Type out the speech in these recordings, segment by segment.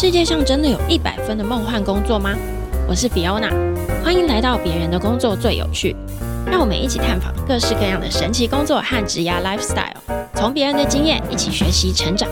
世界上真的有一百分的梦幻工作吗？我是 Fiona，欢迎来到别人的工作最有趣。让我们一起探访各式各样的神奇工作和职涯 lifestyle，从别人的经验一起学习成长。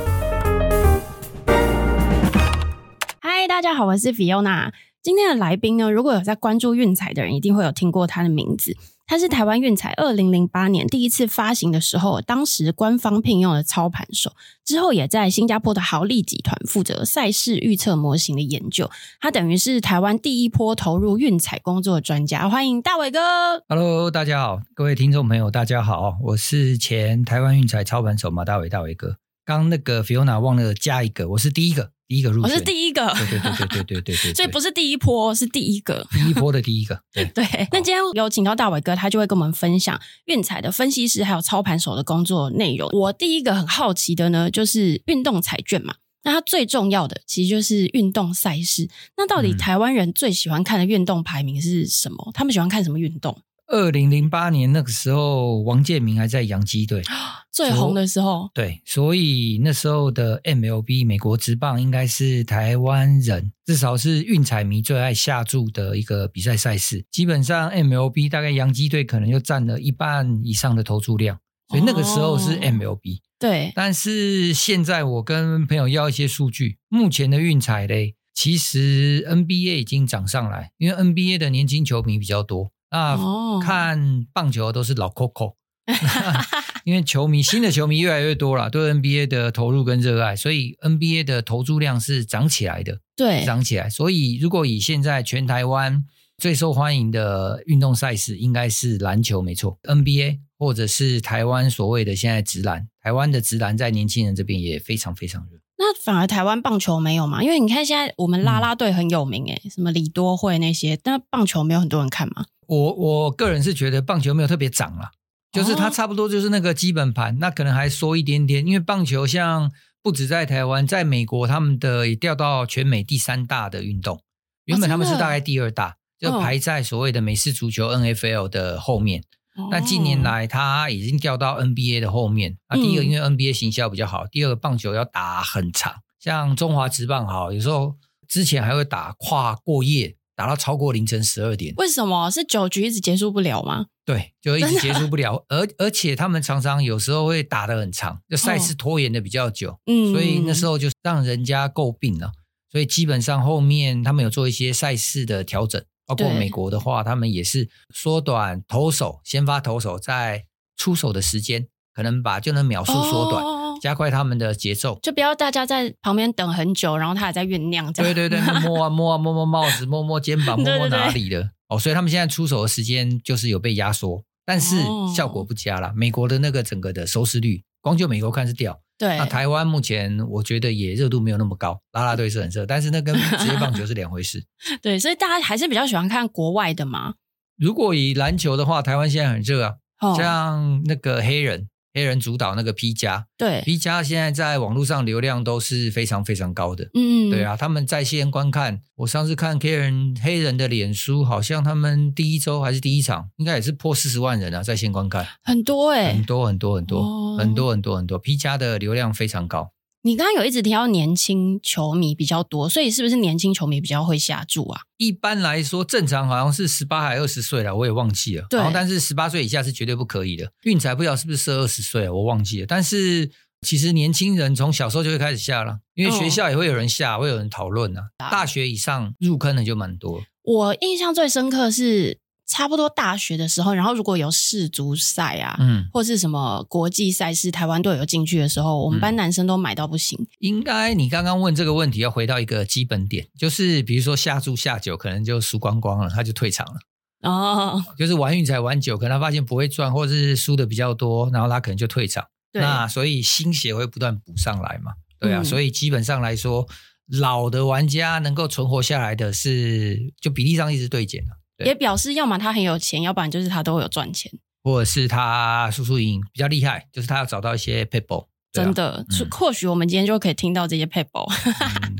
嗨，大家好，我是 Fiona。今天的来宾呢，如果有在关注运彩的人，一定会有听过他的名字。他是台湾运彩二零零八年第一次发行的时候，当时官方聘用的操盘手，之后也在新加坡的豪利集团负责赛事预测模型的研究。他等于是台湾第一波投入运彩工作的专家。欢迎大伟哥。Hello，大家好，各位听众朋友，大家好，我是前台湾运彩操盘手马大伟，大伟哥。刚那个 Fiona 忘了加一个，我是第一个。第一个入我是第一个。对对对对对对对所以不是第一波是第一个。第一波的第一个。对。对。那今天有请到大伟哥他就会跟我们分享运彩的分析师还有操盘手的工作内容。我第一个很好奇的呢就是运动彩券嘛。那它最重要的其实就是运动赛事。那到底台湾人最喜欢看的运动排名是什么？他们喜欢看什么运动？二零零八年那个时候，王建民还在洋基队 最红的时候，对，所以那时候的 MLB 美国职棒应该是台湾人，至少是运彩迷最爱下注的一个比赛赛事。基本上 MLB 大概洋基队可能就占了一半以上的投注量，所以那个时候是 MLB。对，但是现在我跟朋友要一些数据，目前的运彩嘞，其实 NBA 已经涨上来，因为 NBA 的年轻球迷比较多。那、哦、看棒球都是老 Coco，因为球迷新的球迷越来越多了，对 NBA 的投入跟热爱，所以 NBA 的投注量是涨起来的，对，涨起来。所以如果以现在全台湾最受欢迎的运动赛事，应该是篮球，没错，NBA 或者是台湾所谓的现在直篮，台湾的直篮在年轻人这边也非常非常热。那反而台湾棒球没有嘛？因为你看现在我们啦啦队很有名诶、嗯、什么李多慧那些，但棒球没有很多人看嘛。我我个人是觉得棒球没有特别涨啦，就是它差不多就是那个基本盘，哦、那可能还缩一点点。因为棒球像不止在台湾，在美国他们的也掉到全美第三大的运动，原本他们是大概第二大，哦、就排在所谓的美式足球 NFL 的后面。哦、但近年来他已经掉到 NBA 的后面。啊，第一个因为 NBA 行销比较好，嗯、第二个棒球要打很长，像中华职棒好，有时候之前还会打跨过夜。打到超过凌晨十二点，为什么是九局一直结束不了吗？对，就一直结束不了，而而且他们常常有时候会打得很长，就赛事拖延的比较久，嗯、哦，所以那时候就让人家诟病了。所以基本上后面他们有做一些赛事的调整，包括美国的话，他们也是缩短投手先发投手在出手的时间，可能把就能秒数缩短。哦加快他们的节奏，就不要大家在旁边等很久，然后他还在酝酿。对对对，摸啊摸啊摸摸帽子，摸摸肩膀，摸摸哪里的哦。所以他们现在出手的时间就是有被压缩，但是效果不佳啦。美国的那个整个的收视率，光就美国看是掉。对，那台湾目前我觉得也热度没有那么高，啦啦队是很热，但是那跟职业棒球是两回事。对，所以大家还是比较喜欢看国外的嘛。如果以篮球的话，台湾现在很热啊，像那个黑人。黑人主导那个 P 加，对。P 加现在在网络上流量都是非常非常高的，嗯，对啊，他们在线观看，我上次看黑人黑人的脸书，好像他们第一周还是第一场，应该也是破四十万人啊，在线观看，很多哎、欸，很多很多很多、哦、很多很多很多，P 加的流量非常高。你刚刚有一直提到年轻球迷比较多，所以是不是年轻球迷比较会下注啊？一般来说，正常好像是十八还二十岁了，我也忘记了。对，但是十八岁以下是绝对不可以的。运彩不知道是不是设二十岁，我忘记了。但是其实年轻人从小时候就会开始下了，因为学校也会有人下，会有人讨论啊。大学以上入坑的就蛮多。我印象最深刻是。差不多大学的时候，然后如果有世足赛啊，嗯，或是什么国际赛事，台湾队有进去的时候，我们班男生都买到不行。应该你刚刚问这个问题，要回到一个基本点，就是比如说下注下酒，可能就输光光了，他就退场了。哦，就是玩运彩玩久，可能他发现不会赚，或者是输的比较多，然后他可能就退场。对那所以新血会不断补上来嘛？对啊，嗯、所以基本上来说，老的玩家能够存活下来的是，就比例上一直对减了。也表示，要么他很有钱，要不然就是他都会有赚钱，或者是他输输赢比较厉害，就是他要找到一些撇步。真的，嗯、或许我们今天就可以听到这些 paper，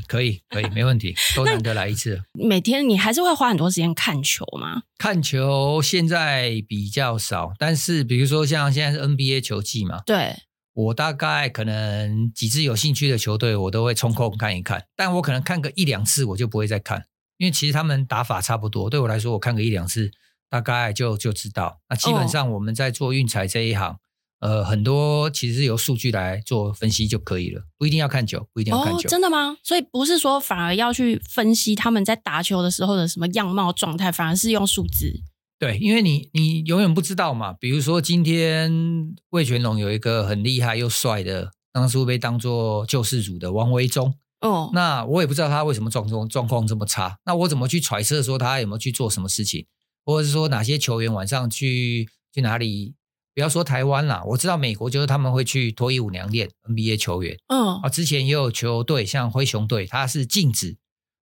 可以，可以，没问题，都难得来一次。每天你还是会花很多时间看球吗？看球现在比较少，但是比如说像现在是 NBA 球季嘛，对。我大概可能几支有兴趣的球队，我都会抽空看一看。但我可能看个一两次，我就不会再看，因为其实他们打法差不多。对我来说，我看个一两次，大概就就知道。那基本上我们在做运彩这一行。哦呃，很多其实是由数据来做分析就可以了，不一定要看球，不一定要看球。哦，真的吗？所以不是说反而要去分析他们在打球的时候的什么样貌状态，反而是用数字。对，因为你你永远不知道嘛。比如说今天魏全龙有一个很厉害又帅的，当初被当做救世主的王维中。哦，那我也不知道他为什么状况状况这么差，那我怎么去揣测说他有没有去做什么事情，或者是说哪些球员晚上去去哪里？不要说台湾啦，我知道美国就是他们会去脱衣舞娘练 NBA 球员，嗯啊，之前也有球队像灰熊队，他是禁止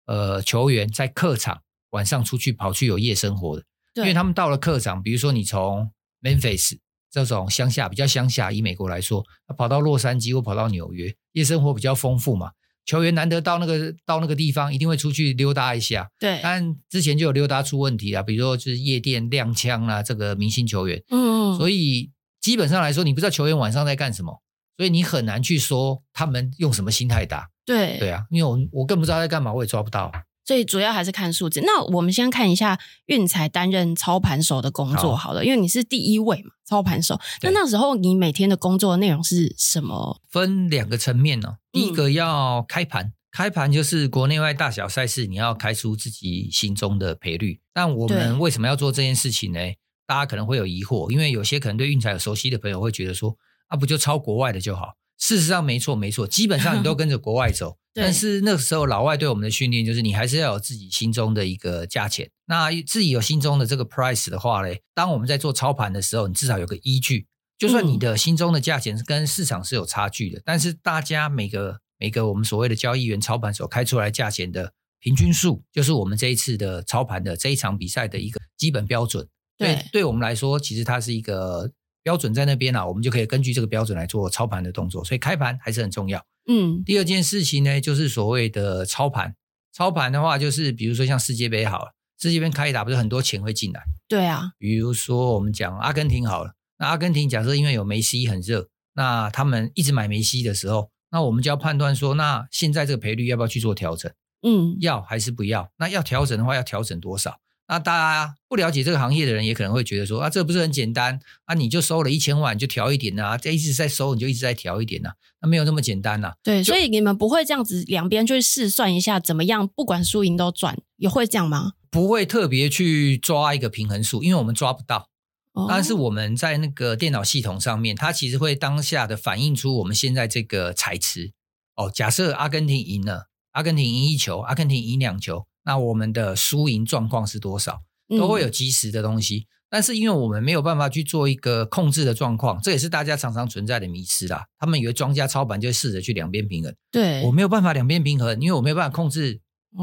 呃球员在客场晚上出去跑去有夜生活的，对因为他们到了客场，比如说你从 Memphis 这种乡下比较乡下，以美国来说，跑到洛杉矶或跑到纽约，夜生活比较丰富嘛。球员难得到那个到那个地方，一定会出去溜达一下。对，但之前就有溜达出问题啊，比如说就是夜店亮枪啊，这个明星球员。嗯，所以基本上来说，你不知道球员晚上在干什么，所以你很难去说他们用什么心态打。对，对啊，因为我我更不知道在干嘛，我也抓不到。所以主要还是看数字。那我们先看一下运彩担任操盘手的工作好了，好，因为你是第一位嘛，操盘手。那那时候你每天的工作内容是什么？分两个层面呢、哦。第一个要开盘，嗯、开盘就是国内外大小赛事，你要开出自己心中的赔率。但我们为什么要做这件事情呢？大家可能会有疑惑，因为有些可能对运彩有熟悉的朋友会觉得说，啊，不就抄国外的就好？事实上没错没错，基本上你都 跟着国外走。对但是那个时候老外对我们的训练就是，你还是要有自己心中的一个价钱。那自己有心中的这个 price 的话嘞，当我们在做操盘的时候，你至少有个依据。就算你的心中的价钱跟市场是有差距的，嗯、但是大家每个每个我们所谓的交易员操盘手开出来价钱的平均数，就是我们这一次的操盘的这一场比赛的一个基本标准。对，对，对我们来说，其实它是一个。标准在那边啊，我们就可以根据这个标准来做操盘的动作，所以开盘还是很重要。嗯，第二件事情呢，就是所谓的操盘。操盘的话，就是比如说像世界杯好了，世界杯开打不是很多钱会进来？对啊。比如说我们讲阿根廷好了，那阿根廷假设因为有梅西很热，那他们一直买梅西的时候，那我们就要判断说，那现在这个赔率要不要去做调整？嗯，要还是不要？那要调整的话，要调整多少？那大家不了解这个行业的人，也可能会觉得说啊，这不是很简单啊？你就收了一千万，就调一点啊，这一直在收，你就一直在调一点啊，那没有那么简单呐、啊。对，所以你们不会这样子两边去试算一下怎么样，不管输赢都赚，也会这样吗？不会特别去抓一个平衡数，因为我们抓不到。哦、但是我们在那个电脑系统上面，它其实会当下的反映出我们现在这个彩池。哦，假设阿根廷赢了，阿根廷赢一球，阿根廷赢两球。那我们的输赢状况是多少？都会有及时的东西，嗯、但是因为我们没有办法去做一个控制的状况，这也是大家常常存在的迷思啦。他们以为庄家操盘就会试着去两边平衡，对，我没有办法两边平衡，因为我没有办法控制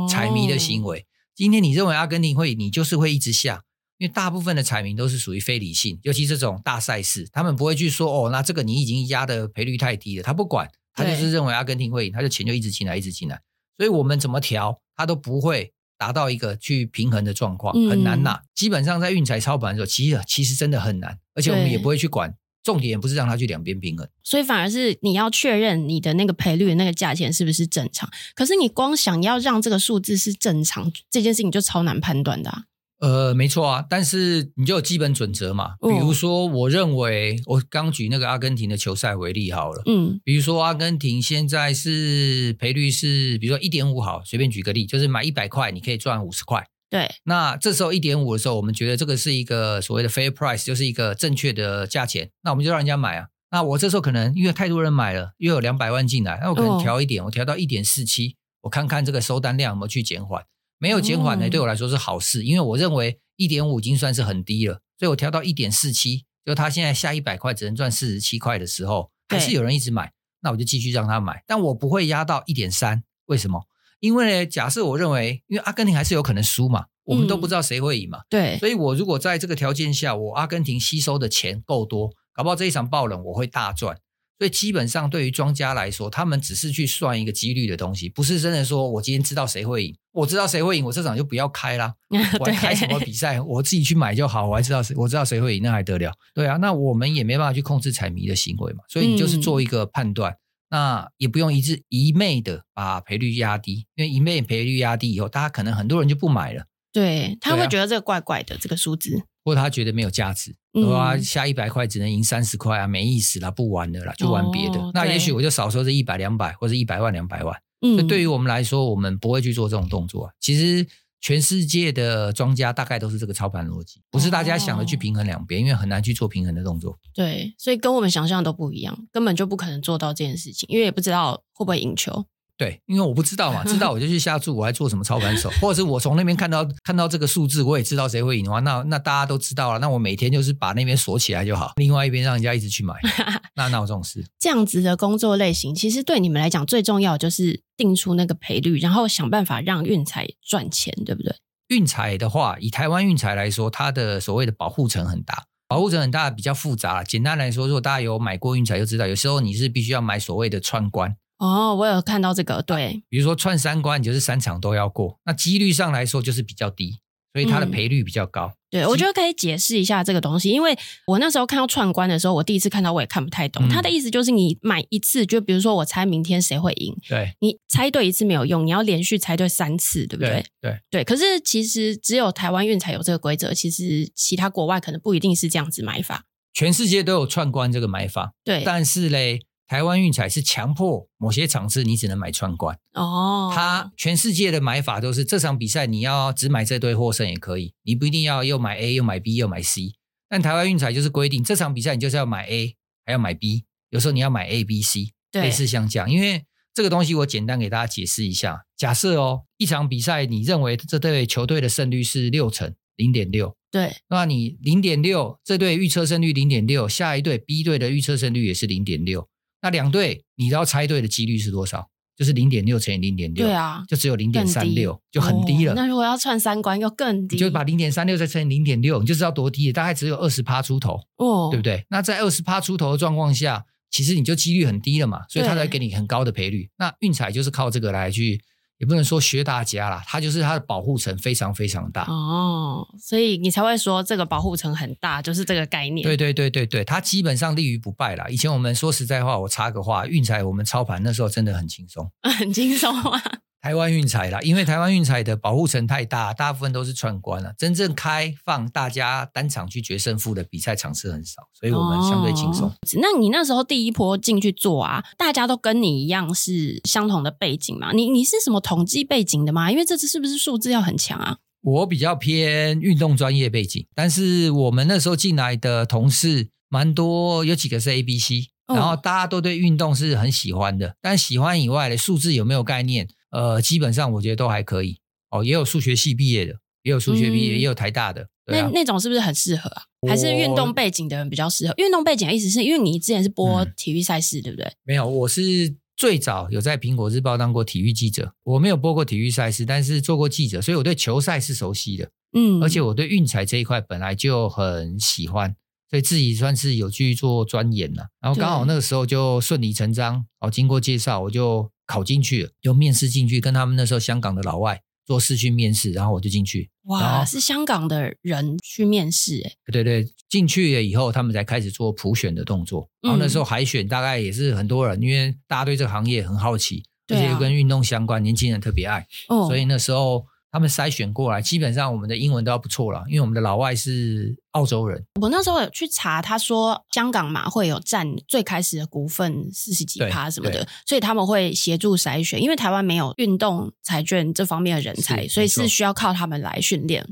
彩迷的行为。哦、今天你认为阿根廷会，你就是会一直下，因为大部分的彩民都是属于非理性，尤其这种大赛事，他们不会去说哦，那这个你已经压的赔率太低了，他不管，他就是认为阿根廷会赢，他就钱就一直进来，一直进来。所以我们怎么调，它都不会达到一个去平衡的状况，很难呐。嗯、基本上在运彩操盘的时候，其实其实真的很难，而且我们也不会去管，重点也不是让它去两边平衡，所以反而是你要确认你的那个赔率的那个价钱是不是正常。可是你光想要让这个数字是正常，这件事情就超难判断的、啊。呃，没错啊，但是你就有基本准则嘛。比如说，我认为我刚举那个阿根廷的球赛为例好了。嗯，比如说阿根廷现在是赔率是，比如说一点五好，随便举个例，就是买一百块你可以赚五十块。对，那这时候一点五的时候，我们觉得这个是一个所谓的 fair price，就是一个正确的价钱，那我们就让人家买啊。那我这时候可能因为太多人买了，又有两百万进来，那我可能调一点，我调到一点四七，我看看这个收单量有没有去减缓。没有减缓呢，对我来说是好事，因为我认为一点五已经算是很低了，所以我调到一点四七，就他现在下一百块只能赚四十七块的时候，还是有人一直买，那我就继续让他买，但我不会压到一点三，为什么？因为呢，假设我认为，因为阿根廷还是有可能输嘛，我们都不知道谁会赢嘛，对，所以我如果在这个条件下，我阿根廷吸收的钱够多，搞不好这一场爆冷我会大赚，所以基本上对于庄家来说，他们只是去算一个几率的东西，不是真的说我今天知道谁会赢，我知道谁会赢，我这场就不要开啦，我还开什么比赛？我自己去买就好，我还知道谁，我知道谁会赢，那还得了？对啊，那我们也没办法去控制彩迷的行为嘛，所以你就是做一个判断。嗯那也不用一致一昧的把赔率压低，因为一昧赔率压低以后，大家可能很多人就不买了。对，他会觉得这个怪怪的，啊、这个数字，或者他觉得没有价值，哇、嗯，下一百块只能赢三十块啊，没意思了，不玩了啦，就玩别的。哦、那也许我就少说这一百两百，或者一百万两百万。嗯，所以对于我们来说，我们不会去做这种动作。其实。全世界的庄家大概都是这个操盘逻辑，不是大家想的去平衡两边，因为很难去做平衡的动作。对，所以跟我们想象都不一样，根本就不可能做到这件事情，因为也不知道会不会赢球。对，因为我不知道嘛，知道我就去下注，我还做什么操盘手，或者是我从那边看到看到这个数字，我也知道谁会赢的话，那那大家都知道了，那我每天就是把那边锁起来就好，另外一边让人家一直去买，那那有这种事？这样子的工作类型，其实对你们来讲最重要就是定出那个赔率，然后想办法让运彩赚钱，对不对？运彩的话，以台湾运彩来说，它的所谓的保护层很大，保护层很大，比较复杂。简单来说，如果大家有买过运彩，就知道有时候你是必须要买所谓的串关。哦，我有看到这个，对，比如说串三关，你就是三场都要过，那几率上来说就是比较低，所以它的赔率比较高。嗯、对，我觉得可以解释一下这个东西，因为我那时候看到串关的时候，我第一次看到我也看不太懂。他、嗯、的意思就是你买一次，就比如说我猜明天谁会赢，对，你猜对一次没有用，你要连续猜对三次，对不对？对对，对。可是其实只有台湾运才有这个规则，其实其他国外可能不一定是这样子买法。全世界都有串关这个买法，对，但是嘞。台湾运彩是强迫某些场次你只能买串关哦，它全世界的买法都是这场比赛你要只买这队获胜也可以，你不一定要又买 A 又买 B 又买 C。但台湾运彩就是规定这场比赛你就是要买 A 还要买 B，有时候你要买 A B C，类似像这样。因为这个东西我简单给大家解释一下，假设哦一场比赛你认为这队球队的胜率是六成零点六，对，那你零点六这队预测胜率零点六，下一队 B 队的预测胜率也是零点六。那两队，你知道猜对的几率是多少？就是零点六乘以零点六，对啊，就只有零点三六，就很低了。哦。那如果要串三关，又更低。你就把零点三六再乘以零点六，你就知道多低了，大概只有二十趴出头，哦，对不对？那在二十趴出头的状况下，其实你就几率很低了嘛，所以他才给你很高的赔率。那运彩就是靠这个来去。也不能说学大家啦，它就是它的保护层非常非常大哦，所以你才会说这个保护层很大，就是这个概念。对对对对对，它基本上立于不败啦。以前我们说实在话，我插个话，运彩我们操盘那时候真的很轻松，很轻松啊。台湾运彩啦，因为台湾运彩的保护层太大，大部分都是串关了，真正开放大家单场去决胜负的比赛场次很少，所以我们相对轻松。哦，那你那时候第一波进去做啊，大家都跟你一样是相同的背景嘛？你你是什么统计背景的吗？因为这次是不是数字要很强啊？我比较偏运动专业背景，但是我们那时候进来的同事蛮多，有几个是 A、B、C，然后大家都对运动是很喜欢的，但喜欢以外的数字有没有概念？呃，基本上我觉得都还可以哦，也有数学系毕业的，也有数学毕业，嗯、也有台大的。对啊、那那种是不是很适合啊？还是运动背景的人比较适合？运动背景的意思是因为你之前是播体育赛事，嗯、对不对？没有，我是最早有在苹果日报当过体育记者，我没有播过体育赛事，但是做过记者，所以我对球赛是熟悉的。嗯，而且我对运彩这一块本来就很喜欢，所以自己算是有去做钻研了。然后刚好那个时候就顺理成章，哦，经过介绍我就。考进去了，就面试进去，跟他们那时候香港的老外做试训面试，然后我就进去。哇，是香港的人去面试哎？对对，进去了以后，他们才开始做普选的动作。然后那时候海选大概也是很多人，嗯、因为大家对这个行业很好奇，而且又跟运动相关，啊、年轻人特别爱，哦、所以那时候。他们筛选过来，基本上我们的英文都要不错了，因为我们的老外是澳洲人。我那时候有去查，他说香港马会有占最开始的股份四十几趴什么的，所以他们会协助筛选。因为台湾没有运动彩券这方面的人才，所以是需要靠他们来训练。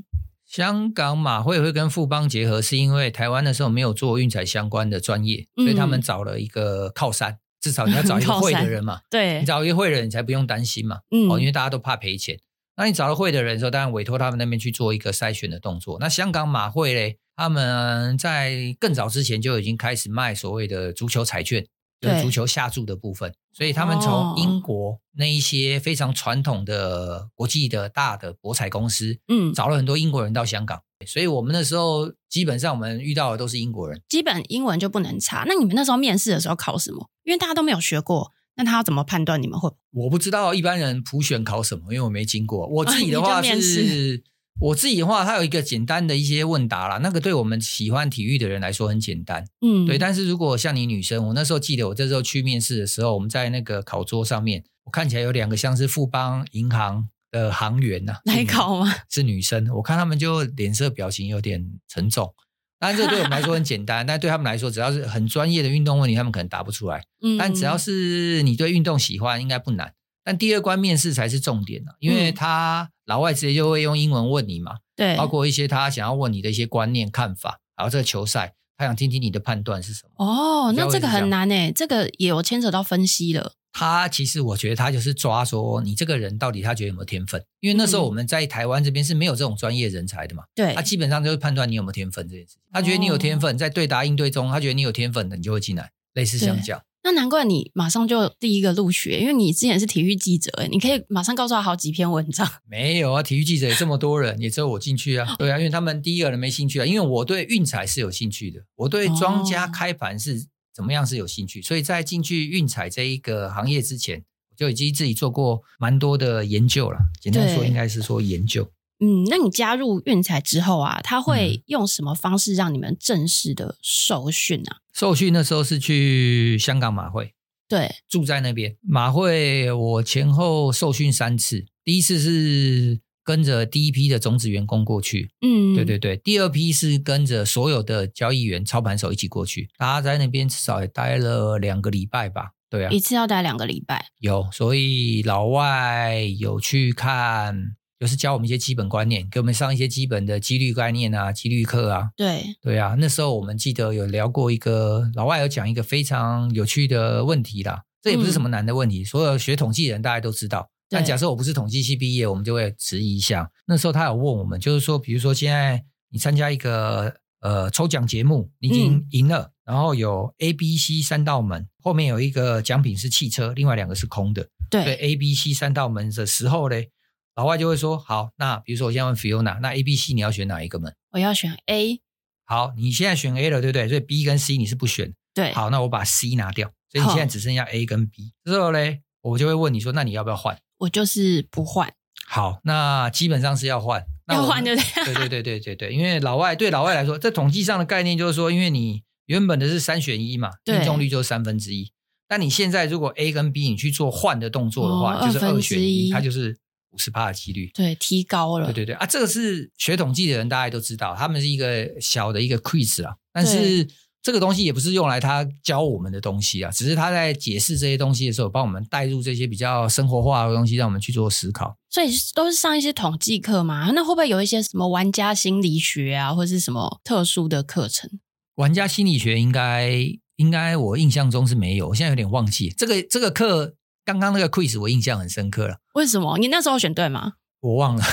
香港马会会跟富邦结合，是因为台湾那时候没有做运彩相关的专业，所以他们找了一个靠山，嗯、至少你要找一个 会的人嘛。对，你找一个会的人，你才不用担心嘛。嗯，哦，因为大家都怕赔钱。那你找到会的人的时候，当然委托他们那边去做一个筛选的动作。那香港马会嘞，他们在更早之前就已经开始卖所谓的足球彩券，就是足球下注的部分。所以他们从英国那一些非常传统的国际的大的博彩公司，嗯，找了很多英国人到香港，所以我们那时候基本上我们遇到的都是英国人，基本英文就不能差。那你们那时候面试的时候考什么？因为大家都没有学过，那他要怎么判断你们会？我不知道一般人普选考什么，因为我没经过。我自己的话是，啊、我自己的话，它有一个简单的一些问答啦，那个对我们喜欢体育的人来说很简单，嗯，对。但是如果像你女生，我那时候记得我这时候去面试的时候，我们在那个考桌上面，我看起来有两个像是富邦银行。的行员呐、啊，来考吗？是女生，我看他们就脸色表情有点沉重。当然，这对我们来说很简单，但对他们来说，只要是很专业的运动问题，他们可能答不出来。嗯，但只要是你对运动喜欢，应该不难。但第二关面试才是重点呢、啊，因为他老外直接就会用英文问你嘛，对，包括一些他想要问你的一些观念、看法，然后这个球赛，他想听听你的判断是什么。哦，那这个很难诶，这个也有牵扯到分析了。他其实我觉得他就是抓说你这个人到底他觉得有没有天分，因为那时候我们在台湾这边是没有这种专业人才的嘛。对，他基本上就是判断你有没有天分这件事情。他觉得你有天分，在对答应对中，他觉得你有天分的，你就会进来。类似像这样。那难怪你马上就第一个录取，因为你之前是体育记者，你可以马上告诉他好几篇文章。没有啊，体育记者也这么多人，也只有我进去啊。对啊，因为他们第一个人没兴趣啊，因为我对运彩是有兴趣的，我对庄家开盘是怎么样是有兴趣，所以在进去运彩这一个行业之前。就已经自己做过蛮多的研究了，简单说应该是说研究。嗯，那你加入运彩之后啊，他会用什么方式让你们正式的受训啊？受训那时候是去香港马会，对，住在那边马会，我前后受训三次。第一次是跟着第一批的种子员工过去，嗯，对对对。第二批是跟着所有的交易员、操盘手一起过去，大家在那边至少也待了两个礼拜吧。对啊，一次要待两个礼拜。有，所以老外有去看，就是教我们一些基本观念，给我们上一些基本的几率概念啊、几率课啊。对，对啊，那时候我们记得有聊过一个，老外有讲一个非常有趣的问题啦。这也不是什么难的问题，嗯、所有学统计的人大家都知道。但假设我不是统计系毕业，我们就会迟疑一下。那时候他有问我们，就是说，比如说现在你参加一个呃抽奖节目，你已经赢了。嗯然后有 A、B、C 三道门，后面有一个奖品是汽车，另外两个是空的。对，对 A、B、C 三道门的时候嘞，老外就会说：好，那比如说我现在问 Fiona，那 A、B、C 你要选哪一个门？我要选 A。好，你现在选 A 了，对不对？所以 B 跟 C 你是不选。对。好，那我把 C 拿掉，所以你现在只剩下 A 跟 B。之后嘞，我就会问你说：那你要不要换？我就是不换。好，那基本上是要换。要换对不对？对 对对对对对，因为老外对老外来说，在统计上的概念就是说，因为你。原本的是三选一嘛，命中率就是三分之一。但你现在如果 A 跟 B 你去做换的动作的话，哦、就是二选一，它就是五十趴的几率。对，提高了。对对对啊，这个是学统计的人大家都知道，他们是一个小的一个 quiz 啊。但是这个东西也不是用来他教我们的东西啊，只是他在解释这些东西的时候，帮我们带入这些比较生活化的东西，让我们去做思考。所以都是上一些统计课嘛？那会不会有一些什么玩家心理学啊，或者是什么特殊的课程？玩家心理学应该应该我印象中是没有，我现在有点忘记这个这个课。刚刚那个 quiz 我印象很深刻了。为什么？你那时候选对吗？我忘了，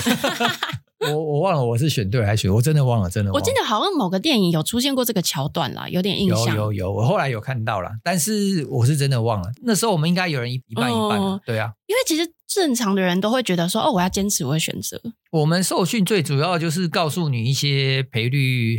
我我忘了我是选对还是选，我真的忘了，真的忘了。我记得好像某个电影有出现过这个桥段啦，有点印象。有有有，我后来有看到啦，但是我是真的忘了。那时候我们应该有人一一半一半，哦，对啊。因为其实正常的人都会觉得说，哦，我要坚持我的选择。我们受训最主要就是告诉你一些赔率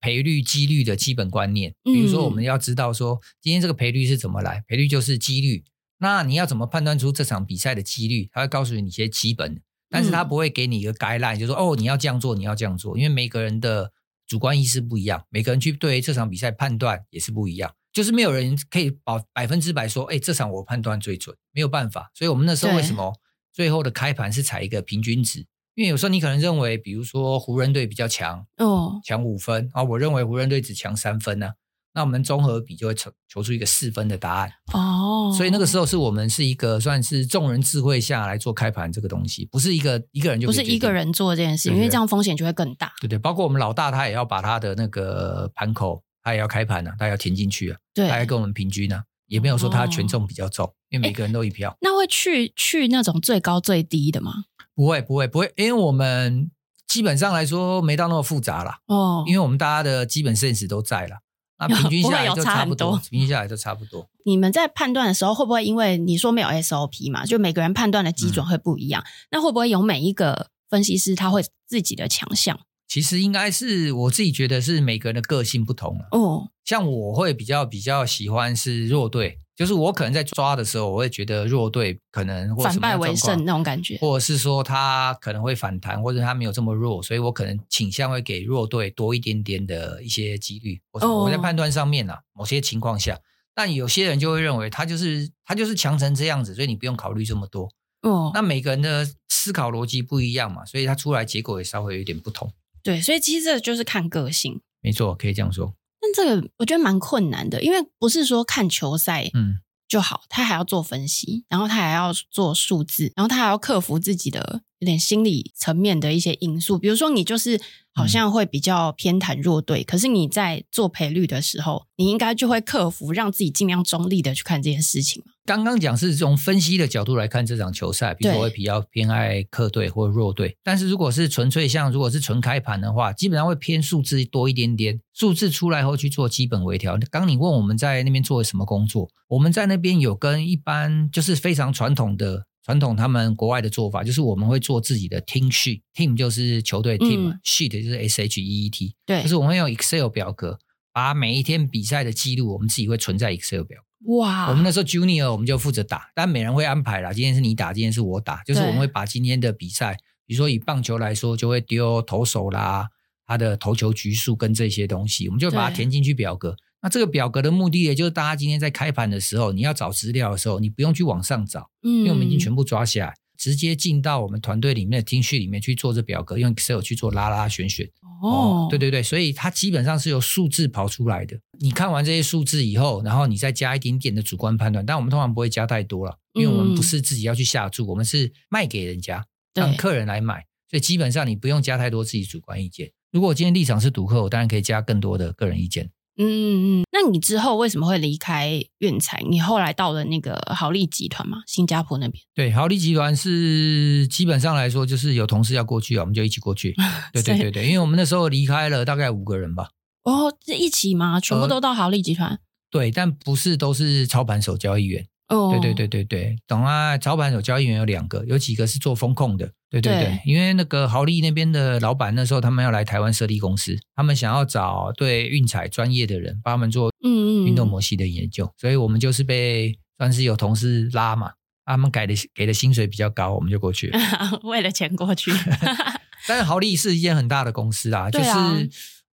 赔率、几率的基本观念，比如说我们要知道说，今天这个赔率是怎么来？赔率就是几率。那你要怎么判断出这场比赛的几率？他会告诉你一些基本，但是他不会给你一个 guideline，就是说哦，你要这样做，你要这样做，因为每个人的主观意识不一样，每个人去对这场比赛判断也是不一样，就是没有人可以保百分之百说，哎，这场我判断最准，没有办法。所以我们那时候为什么最后的开盘是采一个平均值？因为有时候你可能认为，比如说湖人队比较强，哦，强五分啊，我认为湖人队只强三分呢，那我们综合比就会求求出一个四分的答案哦。所以那个时候是我们是一个算是众人智慧下来做开盘这个东西，不是一个一个人就不是一个人做这件事，因为这样风险就会更大。对对，包括我们老大他也要把他的那个盘口，他也要开盘啊，他也要填进去啊，对，他要跟我们平均啊，也没有说他权重比较重，因为每个人都一票。那会去去那种最高最低的吗？不会不会不会，因为我们基本上来说没到那么复杂啦。哦，因为我们大家的基本 sense 都在了，那平均下来 就差不多，平均下来就差不多。你们在判断的时候，会不会因为你说没有 SOP 嘛，就每个人判断的基准会不一样？嗯、那会不会有每一个分析师他会自己的强项？其实应该是我自己觉得是每个人的个性不同哦。像我会比较比较喜欢是弱队，就是我可能在抓的时候，我会觉得弱队可能或反败为胜那种感觉，或者是说他可能会反弹，或者他没有这么弱，所以我可能倾向会给弱队多一点点的一些几率。我在判断上面啊，某些情况下，但有些人就会认为他就是他就是强成这样子，所以你不用考虑这么多。哦，那每个人的思考逻辑不一样嘛，所以他出来结果也稍微有点不同。对，所以其实这就是看个性。没错，可以这样说。但这个我觉得蛮困难的，因为不是说看球赛嗯就好，嗯、他还要做分析，然后他还要做数字，然后他还要克服自己的有点心理层面的一些因素。比如说，你就是好像会比较偏袒弱队，嗯、可是你在做赔率的时候，你应该就会克服，让自己尽量中立的去看这件事情。刚刚讲是从分析的角度来看这场球赛，比如说我会比较偏爱客队或弱队。但是如果是纯粹像如果是纯开盘的话，基本上会偏数字多一点点。数字出来后去做基本微调。刚你问我们在那边做了什么工作，我们在那边有跟一般就是非常传统的传统他们国外的做法，就是我们会做自己的 team sheet，team 就是球队 team，sheet、嗯、就是 s h e e t，对，就是我们会用 Excel 表格把每一天比赛的记录，我们自己会存在 Excel 表格。哇！我们那时候 Junior 我们就负责打，但每人会安排啦。今天是你打，今天是我打，就是我们会把今天的比赛，比如说以棒球来说，就会丢投手啦，他的投球局数跟这些东西，我们就把它填进去表格。那这个表格的目的，也就是大家今天在开盘的时候，你要找资料的时候，你不用去网上找，嗯，因为我们已经全部抓下来。直接进到我们团队里面的听序里面去做这表格，用 Excel 去做拉拉选选。哦，哦，对对对，所以它基本上是由数字跑出来的。你看完这些数字以后，然后你再加一点点的主观判断，但我们通常不会加太多了，因为我们不是自己要去下注，嗯、我们是卖给人家，让客人来买，所以基本上你不用加太多自己主观意见。如果我今天立场是赌客，我当然可以加更多的个人意见。嗯嗯，那你之后为什么会离开运财？你后来到了那个豪利集团嘛，新加坡那边。对，豪利集团是基本上来说，就是有同事要过去啊，我们就一起过去。对对对对，因为我们那时候离开了大概五个人吧。哦，是一起吗？全部都到豪利集团？呃，对，但不是都是操盘手交易员。哦，对对对对对，懂啊！早盘有交易员有两个，有几个是做风控的。对对对，对因为那个豪利那边的老板那时候他们要来台湾设立公司，他们想要找对运彩专业的人帮他们做嗯运动模型的研究，嗯嗯，所以我们就是被算是有同事拉嘛，他们改的给的薪水比较高，我们就过去了，为了钱过去。但是豪利是一间很大的公司啊，就是。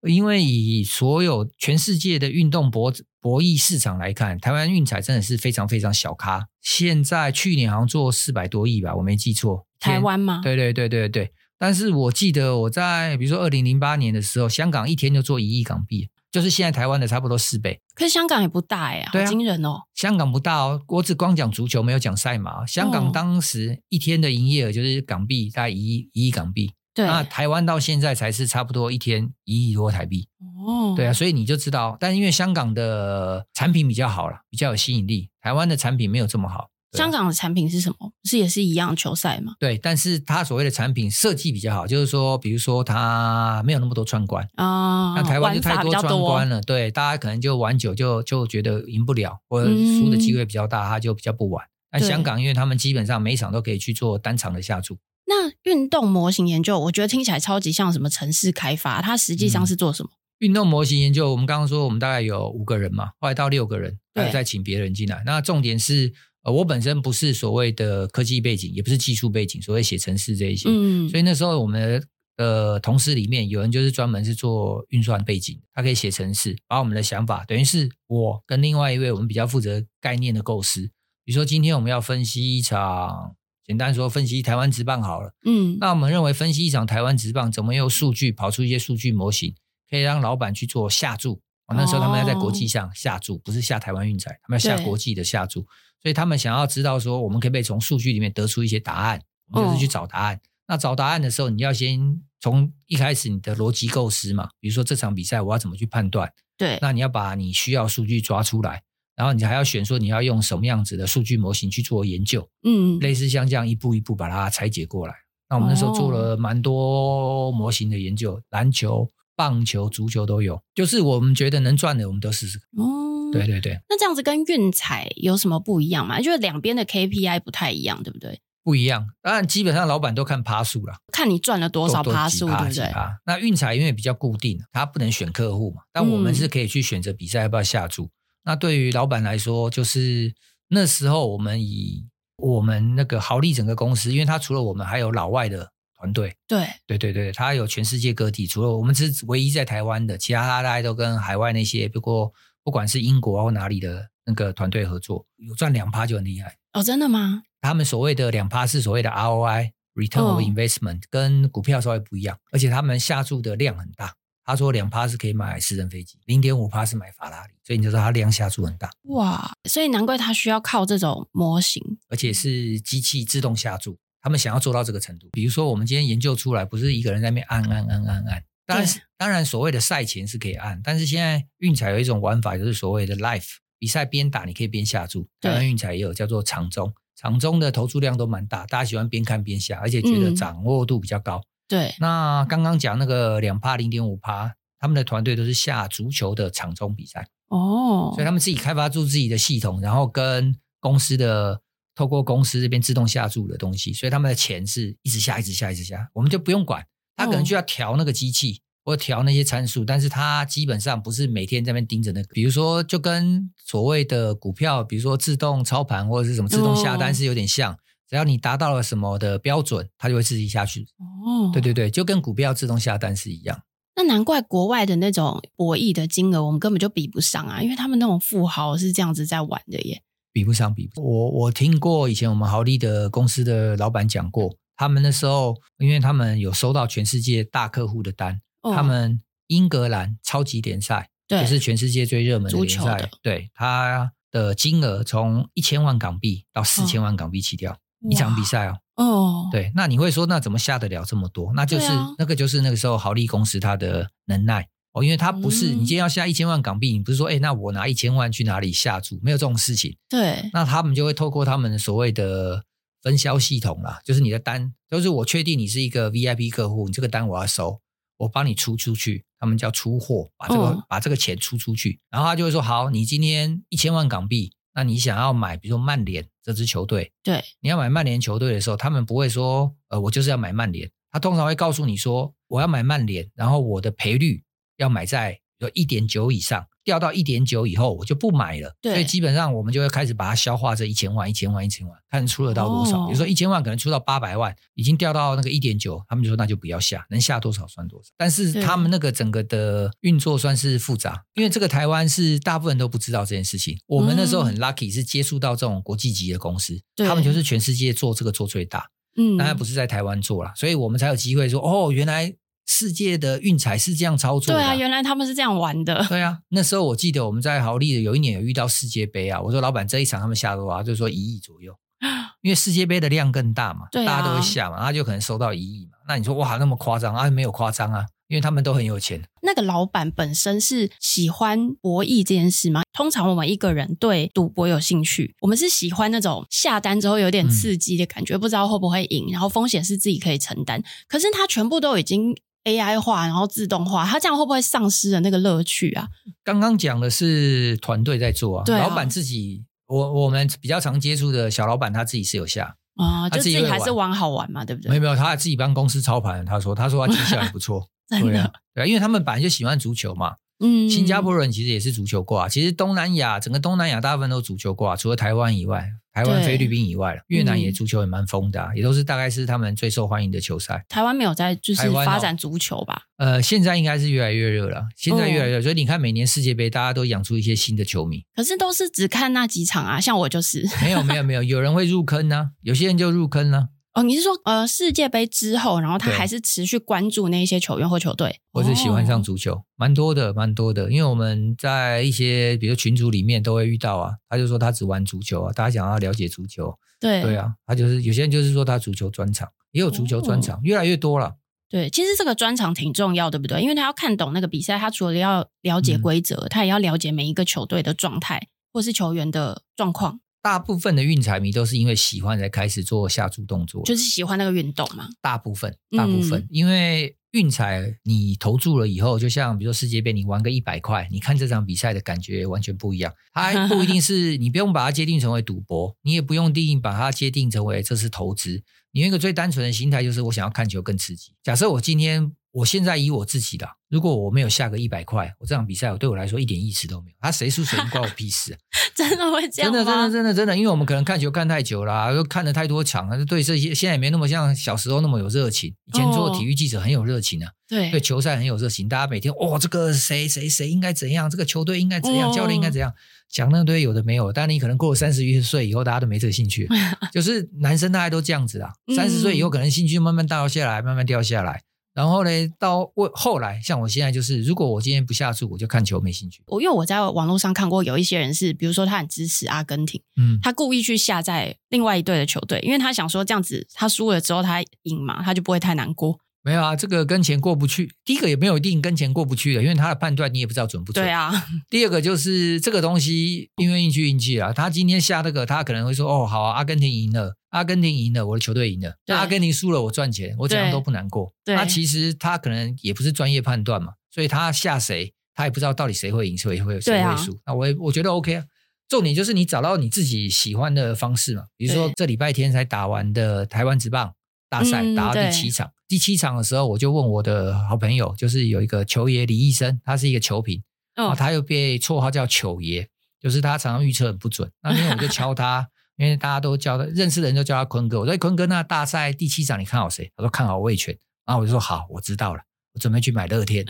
因为以所有全世界的运动博博弈市场来看，台湾运彩真的是非常非常小咖。现在去年好像做四百多亿吧，我没记错。台湾吗？对对对对对。但是我记得我在比如说二零零八年的时候，香港一天就做一亿港币，就是现在台湾的差不多四倍。可是香港也不大哎，好惊人哦。香港不大哦，我只光讲足球，没有讲赛马。香港当时一天的营业额就是港币大概一亿一亿港币。对，那台湾到现在才是差不多一天一亿多台币哦，对啊，所以你就知道，但因为香港的产品比较好了，比较有吸引力，台湾的产品没有这么好。啊、香港的产品是什么？是也是一样球赛吗？对，但是它所谓的产品设计比较好，就是说，比如说它没有那么多串关啊，那、哦、台湾就太多串关了，对，大家可能就玩久就就觉得赢不了，或者输的机会比较大，他就比较不玩。但香港因为他们基本上每一场都可以去做单场的下注。那运动模型研究，我觉得听起来超级像什么城市开发，它实际上是做什么？嗯、运动模型研究，我们刚刚说我们大概有五个人嘛，后来到六个人，还有再请别人进来。那重点是，呃，我本身不是所谓的科技背景，也不是技术背景，所谓写程式这一些。嗯，所以那时候我们的同事里面有人就是专门是做运算背景，他可以写程式，把我们的想法，等于是我跟另外一位我们比较负责概念的构思。比如说今天我们要分析一场。简单说，分析台湾职棒好了。嗯，那我们认为分析一场台湾职棒，怎么用数据跑出一些数据模型，可以让老板去做下注。哦，那时候他们要在国际上下注，不是下台湾运彩，他们要下国际的下注。所以他们想要知道说，我们可不可以从数据里面得出一些答案？我们就是去找答案。那找答案的时候，你要先从一开始你的逻辑构思嘛，比如说这场比赛我要怎么去判断？对，那你要把你需要数据抓出来。然后你还要选说你要用什么样子的数据模型去做研究，嗯，类似像这样一步一步把它拆解过来。那我们那时候做了蛮多模型的研究，篮球、棒球、足球都有，就是我们觉得能赚的，我们都试试。哦，对对对。那这样子跟运彩有什么不一样吗？就是两边的 KPI 不太一样，对不对？不一样。当然，基本上老板都看趴数了，看你赚了多少趴数，对不对？那运彩因为比较固定，他不能选客户嘛，但我们是可以去选择比赛要不要下注。嗯、那对于老板来说，就是那时候我们以我们那个豪利整个公司，因为他除了我们，还有老外的团队。对对对对，他有全世界各地，除了我们是唯一在台湾的，其他大家都跟海外那些，不过不管是英国或哪里的那个团队合作，有赚两趴就很厉害。哦，真的吗？他们所谓的两趴是所谓的 ROI（Return of Investment），哦，跟股票稍微不一样，而且他们下注的量很大。他说两趴是可以买私人飞机，零点五趴是买法拉利，所以你就知道他量下注很大。哇，所以难怪他需要靠这种模型，而且是机器自动下注。他们想要做到这个程度，比如说我们今天研究出来，不是一个人在那边按按按按按。当然，当然所谓的赛前是可以按，但是现在运彩有一种玩法，就是所谓的 Live。比赛边打，你可以边下注。当然运彩也有叫做场中，场中的投注量都蛮大，大家喜欢边看边下，而且觉得掌握度比较高。嗯、对，那刚刚讲那个两趴零点五趴，他们的团队都是下足球的场中比赛哦，所以他们自己开发出自己的系统，然后跟公司的透过公司这边自动下注的东西，所以他们的钱是一直下，一直下，一直下，我们就不用管，他可能就要调那个机器。哦或调那些参数，但是它基本上不是每天在那边盯着那个。比如说，就跟所谓的股票，比如说自动操盘或者是什么自动下单是有点像。只要你达到了什么的标准，它就会自己下去。哦，对对对，就跟股票自动下单是一样。那难怪国外的那种博弈的金额，我们根本就比不上啊，因为他们那种富豪是这样子在玩的耶。比不上，比不上。我我听过以前我们豪利的公司的老板讲过，他们那时候，因为他们有收到全世界大客户的单。他们英格兰超级联赛，对，就是全世界最热门的联赛。对，他的金额从一千万港币到四千万港币起跳，一场比赛哦。哦，对，那你会说，那怎么下得了这么多？那就是那个就是那个时候豪利公司它的能耐哦，因为它不是你今天要下一千万港币，你不是说哎，那我拿一千万去哪里下注？没有这种事情。对，那他们就会透过他们所谓的分销系统啦，就是你的单，就是我确定你是一个 VIP 客户，你这个单我要收。我帮你出出去，他们叫出货，把这个、哦、把这个钱出出去，然后他就会说：好，你今天一千万港币，那你想要买，比如说曼联这支球队，对，你要买曼联球队的时候，他们不会说，呃，我就是要买曼联，他通常会告诉你说，我要买曼联，然后我的赔率要买在有一点九以上。掉到一点九以后，我就不买了。对，所以基本上我们就会开始把它消化这一千万、一千万、一千万，看出得到多少。哦、比如说一千万可能出到八百万，已经掉到那个一点九，他们就说那就不要下，能下多少算多少。但是他们那个整个的运作算是复杂，因为这个台湾是大部分人都不知道这件事情。我们那时候很 lucky 是接触到这种国际级的公司，他们就是全世界做这个做最大，嗯，当然不是在台湾做了，所以我们才有机会说哦，原来。世界的运彩是这样操作的。对啊，原来他们是这样玩的。对啊，那时候我记得我们在豪利的有一年有遇到世界杯啊，我说老板这一场他们下多少，就是说一亿左右，因为世界杯的量更大嘛，对啊、大家都会下嘛，他就可能收到一亿嘛。那你说哇，那么夸张啊？没有夸张啊，因为他们都很有钱。那个老板本身是喜欢博弈这件事吗？通常我们一个人对赌博有兴趣，我们是喜欢那种下单之后有点刺激的感觉，嗯、不知道会不会赢，然后风险是自己可以承担。可是他全部都已经。AI 化，然后自动化，它这样会不会丧失了那个乐趣啊？刚刚讲的是团队在做啊，老板自己，我我们比较常接触的小老板，他自己是有下。啊，就自己还是玩好玩嘛，对不对？没有没有，他自己帮公司操盘，他说他说他绩效也不错，对啊，对啊，因为他们本来就喜欢足球嘛。嗯，新加坡人其实也是足球挂，其实东南亚整个东南亚大部分都足球挂，除了台湾以外，台湾、菲律宾以外了，越南也足球也蛮疯的，啊，也都是大概是他们最受欢迎的球赛。台湾没有在就是发展足球吧？呃，现在应该是越来越热了，现在越来越热，所以你看每年世界杯，大家都养出一些新的球迷。可是都是只看那几场啊，像我就是没有没有没有，有人会入坑呢，啊，有些人就入坑了，啊。哦，你是说呃世界杯之后，然后他还是持续关注那一些球员或球队，或是喜欢上足球，蛮多的，蛮多的。因为我们在一些比如群组里面都会遇到啊，他就说他只玩足球啊，大家想要了解足球，对对啊，他就是有些人就是说他足球专场，也有足球专场，越来越多了。对，其实这个专场挺重要，对不对？因为他要看懂那个比赛，他除了要了解规则，他也要了解每一个球队的状态或是球员的状况。大部分的运彩迷都是因为喜欢才开始做下注动作，就是喜欢那个运动嘛。大部分，大部分，嗯、因为运彩你投注了以后，就像比如说世界杯，你玩个一百块，你看这场比赛的感觉完全不一样。它还不一定是你不用把它界定成为赌博，你也不用定义把它界定成为这是投资。你用一个最单纯的心态，就是我想要看球更刺激。假设我今天。我现在以我自己的，如果我没有下个一百块，我这场比赛我对我来说一点意思都没有。他谁输谁赢关我屁事啊！真的会这样吗？真的真的真的真的，因为我们可能看球看太久了啊，又看了太多场，对这些现在也没那么像小时候那么有热情。以前做体育记者很有热情啊，对、哦、对球赛很有热情，大家每天哦，这个谁谁谁应该怎样，这个球队应该怎样，哦、教练应该怎样，讲那堆有的没有。但你可能过了三十一岁以后，大家都没这个兴趣，就是男生大概都这样子啊。三十岁以后，可能兴趣慢慢掉下来，慢慢掉下来。然后呢，到后后来，像我现在就是，如果我今天不下注，我就看球没兴趣。我因为我在网络上看过，有一些人是，比如说他很支持阿根廷，嗯，他故意去下在另外一队的球队，因为他想说这样子，他输了之后他赢嘛，他就不会太难过。没有啊，这个跟钱过不去。第一个也没有一定跟钱过不去的，因为他的判断你也不知道准不准。对啊。第二个就是这个东西因为运气运气啊，他今天下那个，他可能会说哦，好啊，阿根廷赢了，阿根廷赢了，我的球队赢了。对阿根廷输了，我赚钱，我怎样都不难过。对。那其实他可能也不是专业判断嘛，所以他下谁，他也不知道到底谁会赢，谁会谁会输。那我也我觉得 OK 啊。重点就是你找到你自己喜欢的方式嘛，比如说这礼拜天才打完的台湾职棒。大赛打到第七场，嗯、第七场的时候，我就问我的好朋友，就是有一个球爷李医生，他是一个球评，哦，他又被绰号叫球爷，就是他常常预测很不准。那天我就敲他，因为大家都叫他认识的人都叫他坤哥。我说坤哥，那大赛第七场你看好谁？他说看好魏全。然后我就说好，我知道了，我准备去买乐天。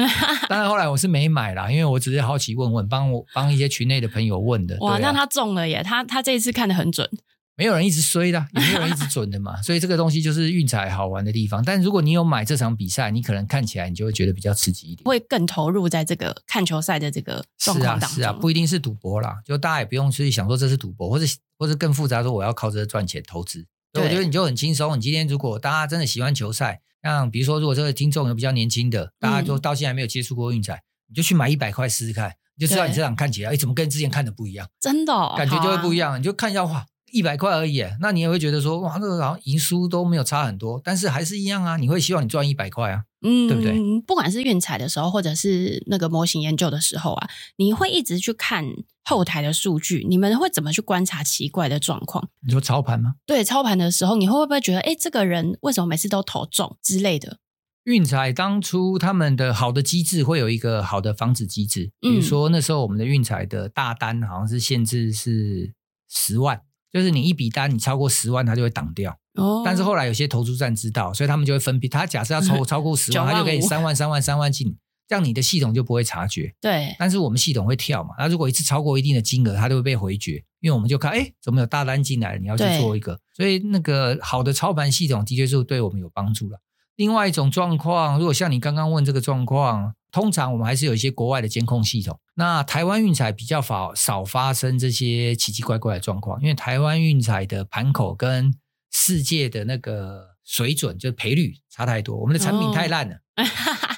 当然后来我是没买啦，因为我只是好奇问问，帮我帮一些群内的朋友问的。哇，啊、那他中了耶！他他这一次看得很准。没有人一直衰的，也没有人一直准的嘛，所以这个东西就是运彩好玩的地方。但如果你有买这场比赛，你可能看起来你就会觉得比较刺激一点，会更投入在这个看球赛的这个状况当中。是啊，是啊，不一定是赌博啦，就大家也不用去想说这是赌博，或者或者更复杂说我要靠这个赚钱投资。所以我觉得你就很轻松。你今天如果大家真的喜欢球赛，像比如说如果这个听众有比较年轻的，大家就到现在没有接触过运彩，嗯、你就去买一百块试试看，你就知道你这场看起来，哎，怎么跟之前看的不一样？真的、哦，感觉就会不一样。啊、你就看一下哇。一百块而已，那你也会觉得说，哇，那个好像赢输都没有差很多，但是还是一样啊。你会希望你赚一百块啊，嗯，对不对？不管是运彩的时候，或者是那个模型研究的时候啊，你会一直去看后台的数据。你们会怎么去观察奇怪的状况？你说操盘吗？对，操盘的时候，你会不会觉得，哎，这个人为什么每次都投中之类的？运彩当初他们的好的机制会有一个好的防止机制，比如说那时候我们的运彩的大单好像是限制是十万。就是你一笔单，你超过十万，它就会挡掉。哦。但是后来有些投注站知道，所以他们就会分批。他假设要超 超过十万，他就给你三万、三万、三万进，这样你的系统就不会察觉。对。但是我们系统会跳嘛？那如果一次超过一定的金额，它就会被回绝，因为我们就看，哎，怎么有大单进来了？你要去做一个。所以那个好的操盘系统的确是对我们有帮助了。另外一种状况，如果像你刚刚问这个状况。通常我们还是有一些国外的监控系统。那台湾运彩比较少少发生这些奇奇怪怪的状况，因为台湾运彩的盘口跟世界的那个水准，就是赔率差太多。我们的产品太烂了，哦、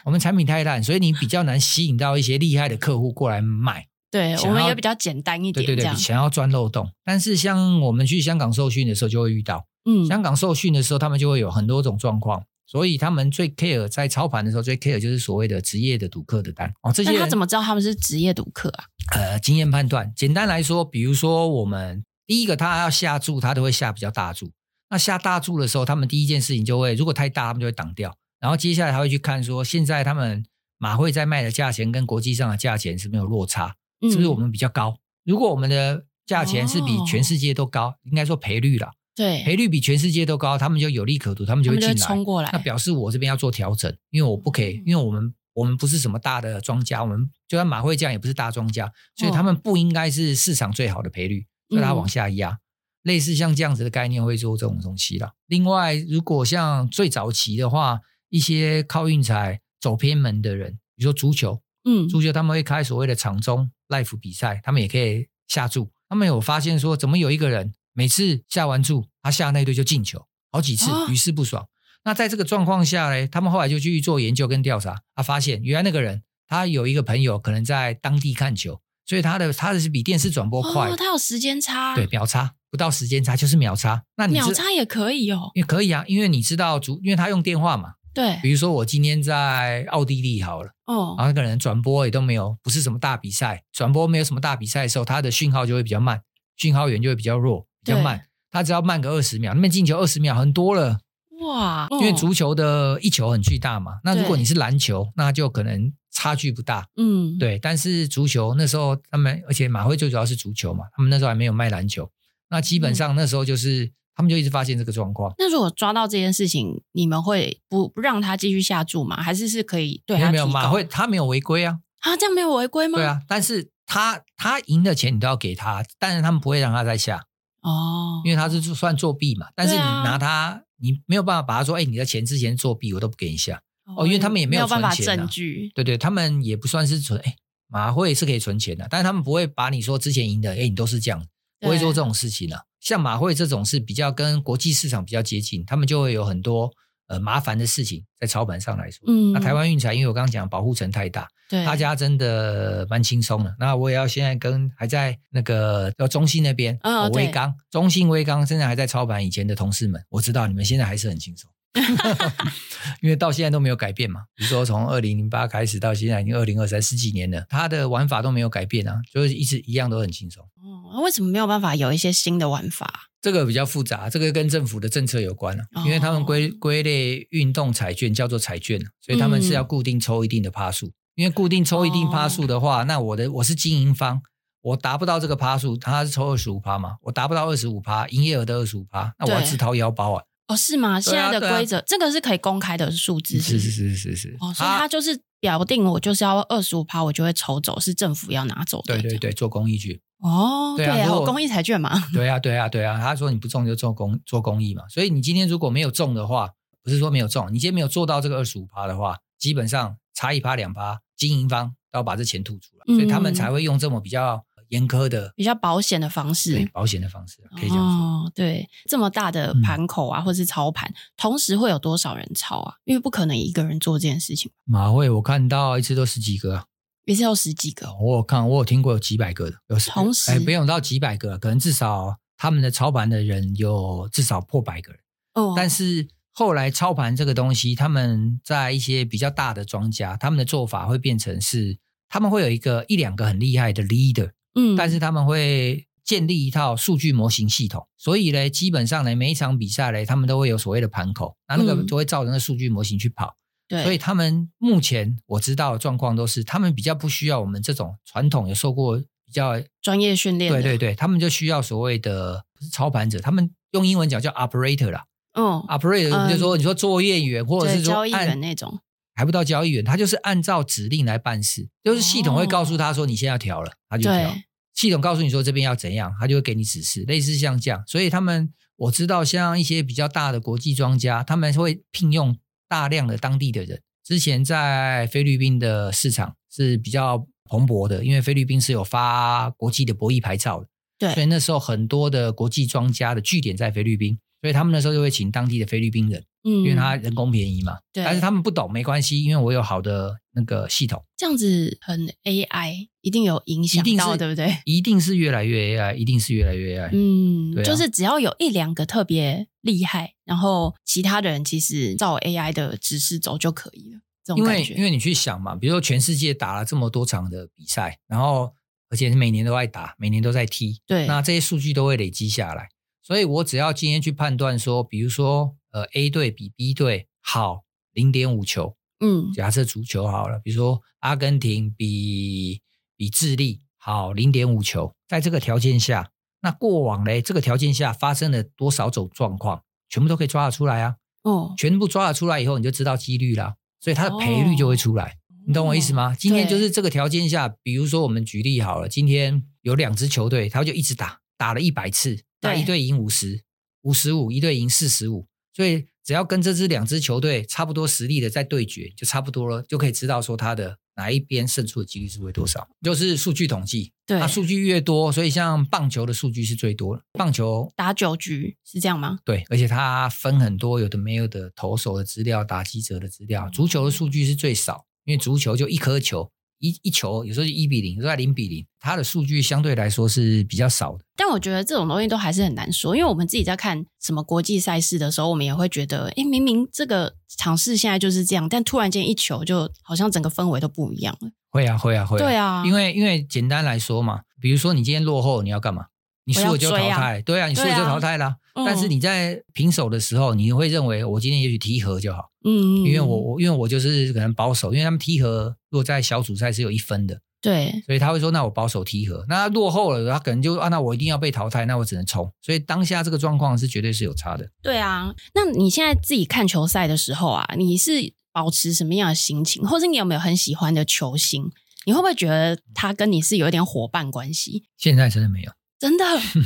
我们产品太烂，所以你比较难吸引到一些厉害的客户过来买。对，我们也比较简单一点，对对对，想要钻漏洞。但是像我们去香港受训的时候，就会遇到，嗯，香港受训的时候，他们就会有很多种状况。所以他们最 care 在操盘的时候，最 care 就是所谓的职业的赌客的单哦。这些他怎么知道他们是职业赌客啊？呃，经验判断。简单来说，比如说我们第一个他要下注，他都会下比较大注。那下大注的时候，他们第一件事情就会，如果太大，他们就会挡掉。然后接下来他会去看说，现在他们马会在卖的价钱跟国际上的价钱是没有落差，是不是我们比较高？嗯、如果我们的价钱是比全世界都高，哦、应该说赔率了。对，赔率比全世界都高，他们就有利可图，他们就会进来，冲过来。那表示我这边要做调整，因为我不可以，因为我们我们不是什么大的庄家，我们就算马会这样也不是大庄家，所以他们不应该是市场最好的赔率，所以他往下压。嗯、类似像这样子的概念会做这种东西啦。另外，如果像最早期的话，一些靠运彩走偏门的人，比如说足球，嗯，足球他们会开所谓的场中 life 比赛，他们也可以下注。他们有发现说，怎么有一个人？每次下完注，他下那队就进球好几次，屡试不爽。哦、那在这个状况下呢，他们后来就去做研究跟调查，他发现原来那个人他有一个朋友可能在当地看球，所以他的他的是比电视转播快，哦，他有时间差，对，秒差，不到时间差，就是秒差。那你秒差也可以哦，也可以啊，因为你知道主，因为他用电话嘛。对，比如说我今天在奥地利好了，哦，然后那个人转播也都没有，不是什么大比赛，转播没有什么大比赛的时候，他的讯号就会比较慢，讯号源就会比较弱，比较慢。他只要慢个二十秒，那边进球二十秒很多了，哇！因为足球的一球很巨大嘛，那如果你是篮球，那就可能差距不大，嗯，对。但是足球那时候他们，而且马会最主要是足球嘛，他们那时候还没有卖篮球，那基本上那时候就是。他们就一直发现这个状况。那如果抓到这件事情，你们会不不让他继续下注吗？还是是可以对他没有没有马会他没有违规啊？啊，这样没有违规吗？对啊，但是他他赢的钱你都要给他，但是他们不会让他再下哦，因为他是算作弊嘛。但是你拿他，啊、你没有办法把他说，哎，你的钱之前作弊，我都不给你下哦，因为他们也没有存钱、啊、没有办法证据。对对，他们也不算是存，哎，马会是可以存钱的，但是他们不会把你说之前赢的，哎，你都是这样，不会做这种事情啊。像马会这种是比较跟国际市场比较接近，他们就会有很多呃麻烦的事情在操盘上来说。嗯，那台湾运彩，因为我刚刚讲保护层太大，对，大家真的蛮轻松的。那我也要现在跟还在那个叫中信那边，哦，威刚，中信威刚现在还在操盘以前的同事们，我知道你们现在还是很轻松。因为到现在都没有改变嘛，比如说从二零零八开始到现在已经二零二三十几年了，它的玩法都没有改变啊，就是一直一样都很轻松。哦，为什么没有办法有一些新的玩法？这个比较复杂，这个跟政府的政策有关了，啊，因为他们归归类运动彩券叫做彩券，所以他们是要固定抽一定的趴数，嗯。因为固定抽一定趴数的话，哦，那我的我是经营方，我达不到这个趴数，他是抽二十五趴嘛，我达不到二十五趴，营业额的二十五趴，那我要自掏腰包啊。哦，是吗？现在的规则，啊啊、这个是可以公开的数字是是，是是是是是。哦，所以他就是表定，我就是要二十五趴，我就会抽走，是政府要拿走的。对对对，做公益去。哦，对啊，我公益彩券嘛。对啊对啊对啊，他说你不中就做公做公益嘛，所以你今天如果没有中的话，不是说没有中，你今天没有做到这个二十五趴的话，基本上差一趴两趴，经营方都要把这钱吐出来，嗯，所以他们才会用这么比较。严苛的、比较保险的方式，对，保险的方式可以这样说。哦，对，这么大的盘口啊，嗯、或是操盘，同时会有多少人操啊？因为不可能一个人做这件事情。马会我看到一次都十几个、啊，一次有十几个。我有看，我有听过有几百个的，有同时哎，不用到几百个，可能至少他们的操盘的人有至少破百个人。哦，但是后来操盘这个东西，他们在一些比较大的庄家，他们的做法会变成是，他们会有一个一两个很厉害的 leader。嗯，但是他们会建立一套数据模型系统，所以呢，基本上呢，每一场比赛呢，他们都会有所谓的盘口，那那个就会照着那个数据模型去跑。对、嗯，所以他们目前我知道的状况都是，他们比较不需要我们这种传统有受过比较专业训练。对对对，他们就需要所谓的不是操盘者，他们用英文讲叫 operator 啦。嗯，operator 就是说你说作业员或者是说交易员那种。还不到交易员，他就是按照指令来办事，就是系统会告诉他说：“你现在要调了，他就调。”系统告诉你说这边要怎样，他就会给你指示，类似像这样。所以他们我知道，像一些比较大的国际庄家，他们会聘用大量的当地的人。之前在菲律宾的市场是比较蓬勃的，因为菲律宾是有发国际的博弈牌照的，对，所以那时候很多的国际庄家的据点在菲律宾，所以他们那时候就会请当地的菲律宾人。嗯，因为他人工便宜嘛，对，但是他们不懂没关系，因为我有好的那个系统，这样子很 AI，一定有影响到，对不对？一定是越来越 AI，一定是越来越 AI。嗯，啊、就是只要有一两个特别厉害，然后其他的人其实照 AI 的指示走就可以了。这种感觉，因为因为你去想嘛，比如说全世界打了这么多场的比赛，然后而且是每年都在打，每年都在踢，对，那这些数据都会累积下来，所以我只要今天去判断说，比如说。呃，A 队比 B 队好零点五球。嗯，假设足球好了，比如说阿根廷比比智利好零点五球，在这个条件下，那过往嘞，这个条件下发生了多少种状况，全部都可以抓得出来啊。哦，全部抓得出来以后，你就知道几率了，所以它的赔率就会出来。哦，你懂我意思吗？今天就是这个条件下，比如说我们举例好了，今天有两支球队，他就一直打，打了一百次，那一队赢五十，五十五，一队赢四十五。所以只要跟这支两支球队差不多实力的在对决，就差不多了，就可以知道说他的哪一边胜出的几率是会多少。就是数据统计，对，那数据越多，所以像棒球的数据是最多的。棒球打九局是这样吗？对，而且它分很多，有的没有的投手的资料、打击者的资料。足球的数据是最少，因为足球就一颗球，一一球有时候就一比零，有时候零比零，它的数据相对来说是比较少的。但我觉得这种东西都还是很难说，因为我们自己在看什么国际赛事的时候，我们也会觉得，哎，明明这个场势现在就是这样，但突然间一球，就好像整个氛围都不一样了。会啊，会啊，会啊。对啊，因为因为简单来说嘛，比如说你今天落后，你要干嘛？你输了就淘汰。对啊，你输了就淘汰啦。嗯、但是你在平手的时候，你会认为我今天也许踢和就好。嗯，因为我我因为我就是可能保守，因为他们踢和如果在小组赛是有一分的。对，所以他会说：“那我保守踢和，那他落后了，他可能就啊，那我一定要被淘汰，那我只能冲。”所以当下这个状况是绝对是有差的。对啊，那你现在自己看球赛的时候啊，你是保持什么样的心情，或者你有没有很喜欢的球星？你会不会觉得他跟你是有一点伙伴关系？现在真的没有，真的。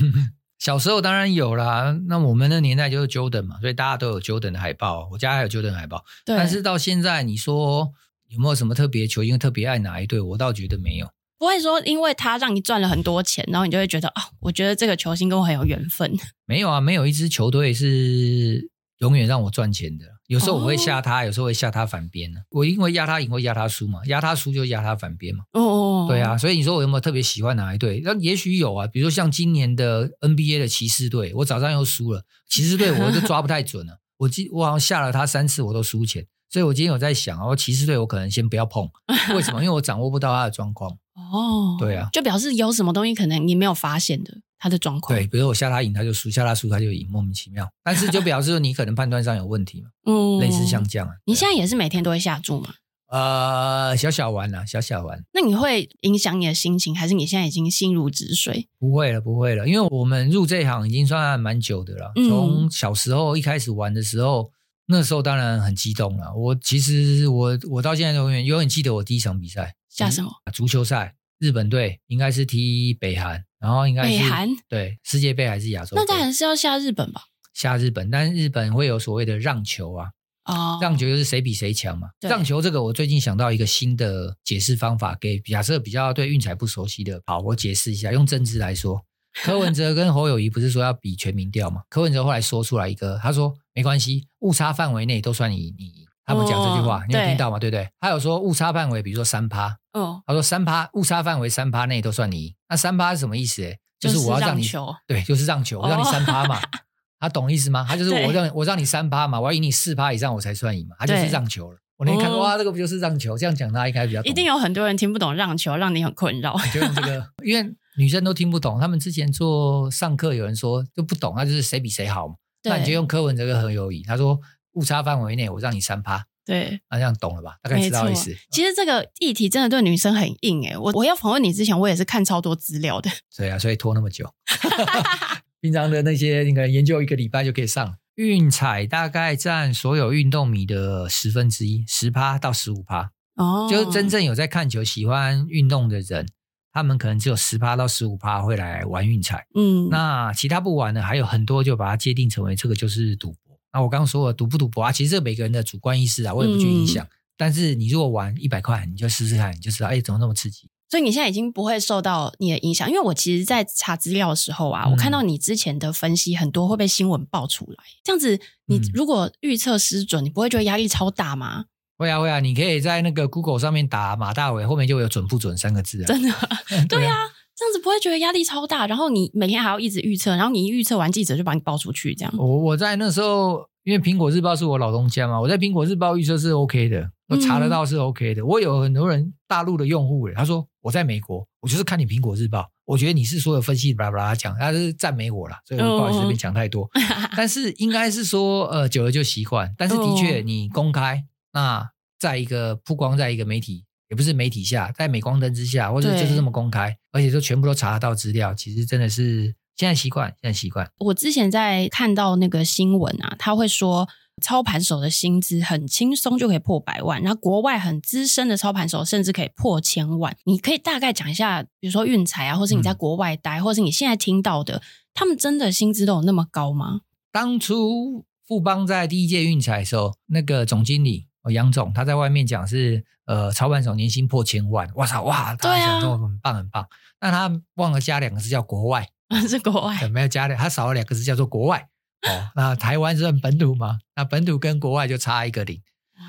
小时候当然有啦，那我们的年代就是 Jordan 嘛，所以大家都有 Jordan 的海报，我家还有 Jordan 海报。对，但是到现在你说。有没有什么特别球星特别爱哪一队？我倒觉得没有。不会说因为他让你赚了很多钱，然后你就会觉得啊、哦，我觉得这个球星跟我很有缘分。没有啊，没有一支球队是永远让我赚钱的。有时候我会吓他，哦、有时候会吓他反边呢。我因为压他赢或压他输嘛，压他输就压他反边嘛。哦，哦，哦，对啊，所以你说我有没有特别喜欢哪一队？那也许有啊，比如说像今年的 NBA 的骑士队，我早上又输了。骑士队我就 抓不太准了。我今我好像下了他三次，我都输钱。所以我今天有在想哦，骑士队我可能先不要碰，为什么？因为我掌握不到他的状况。哦，对啊，就表示有什么东西可能你没有发现的他的状况。对，比如我下他赢他就输，下他输他就赢，莫名其妙。但是就表示你可能判断上有问题嘛。嗯，类似像这样啊。你现在也是每天都会下注吗？呃，小小玩啊，小小玩。那你会影响你的心情，还是你现在已经心如止水？不会了，不会了，因为我们入这一行已经算蛮久的了。从小时候一开始玩的时候。那时候当然很激动了。我其实我我到现在永远永远记得我第一场比赛下什么足球赛，日本队应该是踢北韩，然后应该是北韩对世界杯还是亚洲杯？那当然是要下日本吧？下日本，但是日本会有所谓的让球啊，哦，让球就是谁比谁强嘛。让球这个我最近想到一个新的解释方法，给假设比较对运彩不熟悉的，好，我解释一下，用政治来说。柯文哲跟侯友谊不是说要比全民调吗？柯文哲后来说出来一个，他说没关系，误差范围内都算你你赢。他们讲这句话，哦、你有听到吗？对，对不对？他有说误差范围，比如说三趴，哦，他说三趴误差范围三趴内都算你赢。那三趴是什么意思？哎，就是我要让你球，对，就是让球，我让你三趴嘛。哦、他懂意思吗？他就是我让我让你三趴嘛，我要赢你四趴以上我才算赢嘛。他就是让球了。我那天看到哇，这个不就是让球？这样讲他应该比较懂。一定有很多人听不懂让球，让你很困扰。就用这个，因为。女生都听不懂，他们之前做上课，有人说就不懂，那就是谁比谁好嘛。那你就用柯文哲跟何友宜，他说误差范围内我让你三趴，对，那这样懂了吧？大概知道意思。其实这个议题真的对女生很硬诶，我我要访问你之前，我也是看超多资料的。对啊，所以拖那么久。平常的那些应该研究一个礼拜就可以上。运彩大概占所有运动迷的十分之一，十趴到十五趴。哦，就是真正有在看球、喜欢运动的人。他们可能只有十趴到十五趴会来玩运彩，嗯，那其他不玩的还有很多，就把它界定成为这个就是赌博。那我刚刚说了赌不赌博啊，其实这每个人的主观意识啊，我也不去影响。嗯、但是你如果玩一百块，你就试试看，你就知道，哎，怎么那么刺激？所以你现在已经不会受到你的影响，因为我其实，在查资料的时候啊，嗯、我看到你之前的分析很多会被新闻爆出来，这样子，你如果预测失准，你不会觉得压力超大吗？会啊会啊，你可以在那个 Google 上面打马大伟，后面就有准不准三个字啊。真的，对啊，这样子不会觉得压力超大。然后你每天还要一直预测，然后你一预测完，记者就把你报出去，这样。我我在那时候，因为苹果日报是我老东家嘛，我在苹果日报预测是 OK 的，我查得到是 OK 的。嗯、我有很多人大陆的用户，他说我在美国，我就是看你苹果日报，我觉得你是所有分析巴拉巴拉讲，他是赞美我啦，所以我不好意思这边讲太多。嗯、但是应该是说，呃，久了就习惯。但是的确，你公开那。在一个曝光，在一个媒体，也不是媒体下，在镁光灯之下，或者就是这么公开，而且就全部都查得到资料，其实真的是现在习惯，现在习惯。我之前在看到那个新闻啊，他会说操盘手的薪资很轻松就可以破百万，然后国外很资深的操盘手甚至可以破千万。你可以大概讲一下，比如说运彩啊，或是你在国外待，嗯、或是你现在听到的，他们真的薪资都有那么高吗？当初富邦在第一届运彩的时候，那个总经理。杨总他在外面讲是呃操盘手年薪破千万，哇操哇，他想说很棒很棒，那、啊、他忘了加两个字叫国外，是国外，没有加两，他少了两个字叫做国外哦。那台湾是本土嘛，那本土跟国外就差一个零。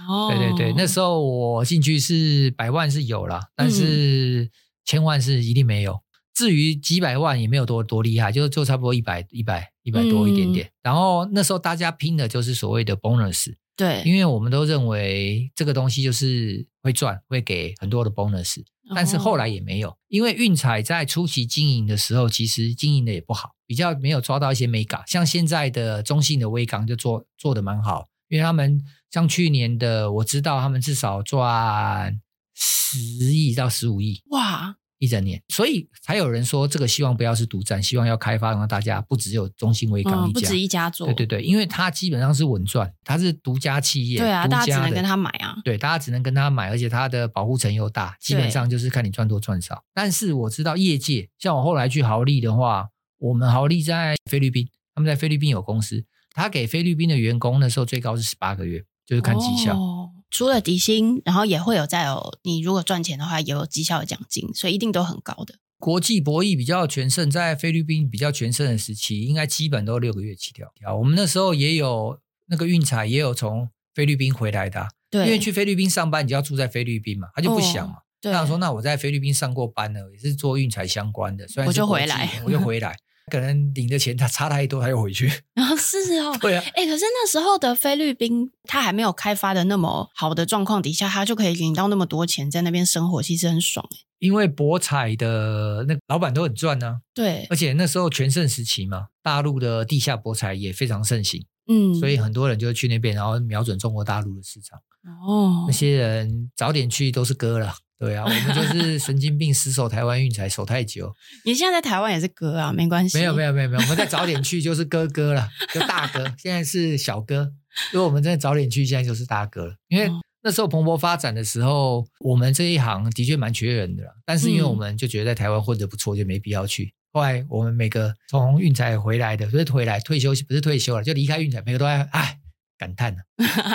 哦，对对对，那时候我进去是百万是有了，但是千万是一定没有。嗯、至于几百万也没有多多厉害，就就差不多一百一百一百多一点点。嗯、然后那时候大家拼的就是所谓的 bonus，对，因为我们都认为这个东西就是会赚，会给很多的 bonus。但是后来也没有，因为运彩在初期经营的时候，其实经营的也不好，比较没有抓到一些美感。像现在的中信的威刚就做做的蛮好，因为他们像去年的，我知道他们至少赚十亿到十五亿，哇！一整年，所以才有人说这个希望不要是独占，希望要开发，让大家不只有中信威刚一家，嗯，不止一家做。对对对，因为它基本上是稳赚，它是独家企业，对啊，大家只能跟他买啊。对，大家只能跟他买，而且它的保护层又大，基本上就是看你赚多赚少。但是我知道业界，像我后来去豪利的话，我们豪利在菲律宾，他们在菲律宾有公司，他给菲律宾的员工那时候最高是十八个月，就是看绩效。哦除了底薪，然后也会有再有你如果赚钱的话，也有绩效的奖金，所以一定都很高的。国际博弈比较全盛，在菲律宾比较全盛的时期，应该基本都六个月起跳啊。我们那时候也有那个运彩，也有从菲律宾回来的、啊，对，因为去菲律宾上班，你就要住在菲律宾嘛，他就不想嘛。哦、对，他想说，那我在菲律宾上过班呢，也是做运彩相关的，所以我就回来，我就回来。可能领的钱他差太多，他又回去。然后是哦，对啊，哎，可是那时候的菲律宾，他还没有开发的那么好的状况底下，他就可以领到那么多钱，在那边生活，其实很爽。因为博彩的那老板都很赚呢、啊，对，而且那时候全盛时期嘛，大陆的地下博彩也非常盛行，嗯，所以很多人就去那边，然后瞄准中国大陆的市场。哦，那些人早点去都是哥了。对啊，我们就是神经病，死守台湾运才守太久。你现在在台湾也是哥啊，没关系。没有没有没有没有，我们再早点去就是哥哥了，就大哥。现在是小哥，如果我们真的早点去，现在就是大哥了。因为那时候蓬勃发展的时候，我们这一行的确蛮缺人的，但是因为我们就觉得在台湾混得不错，就没必要去。后来我们每个从运彩回来的，不是回来退休，不是退休了，就离开运彩，每个都在哎。感叹呢，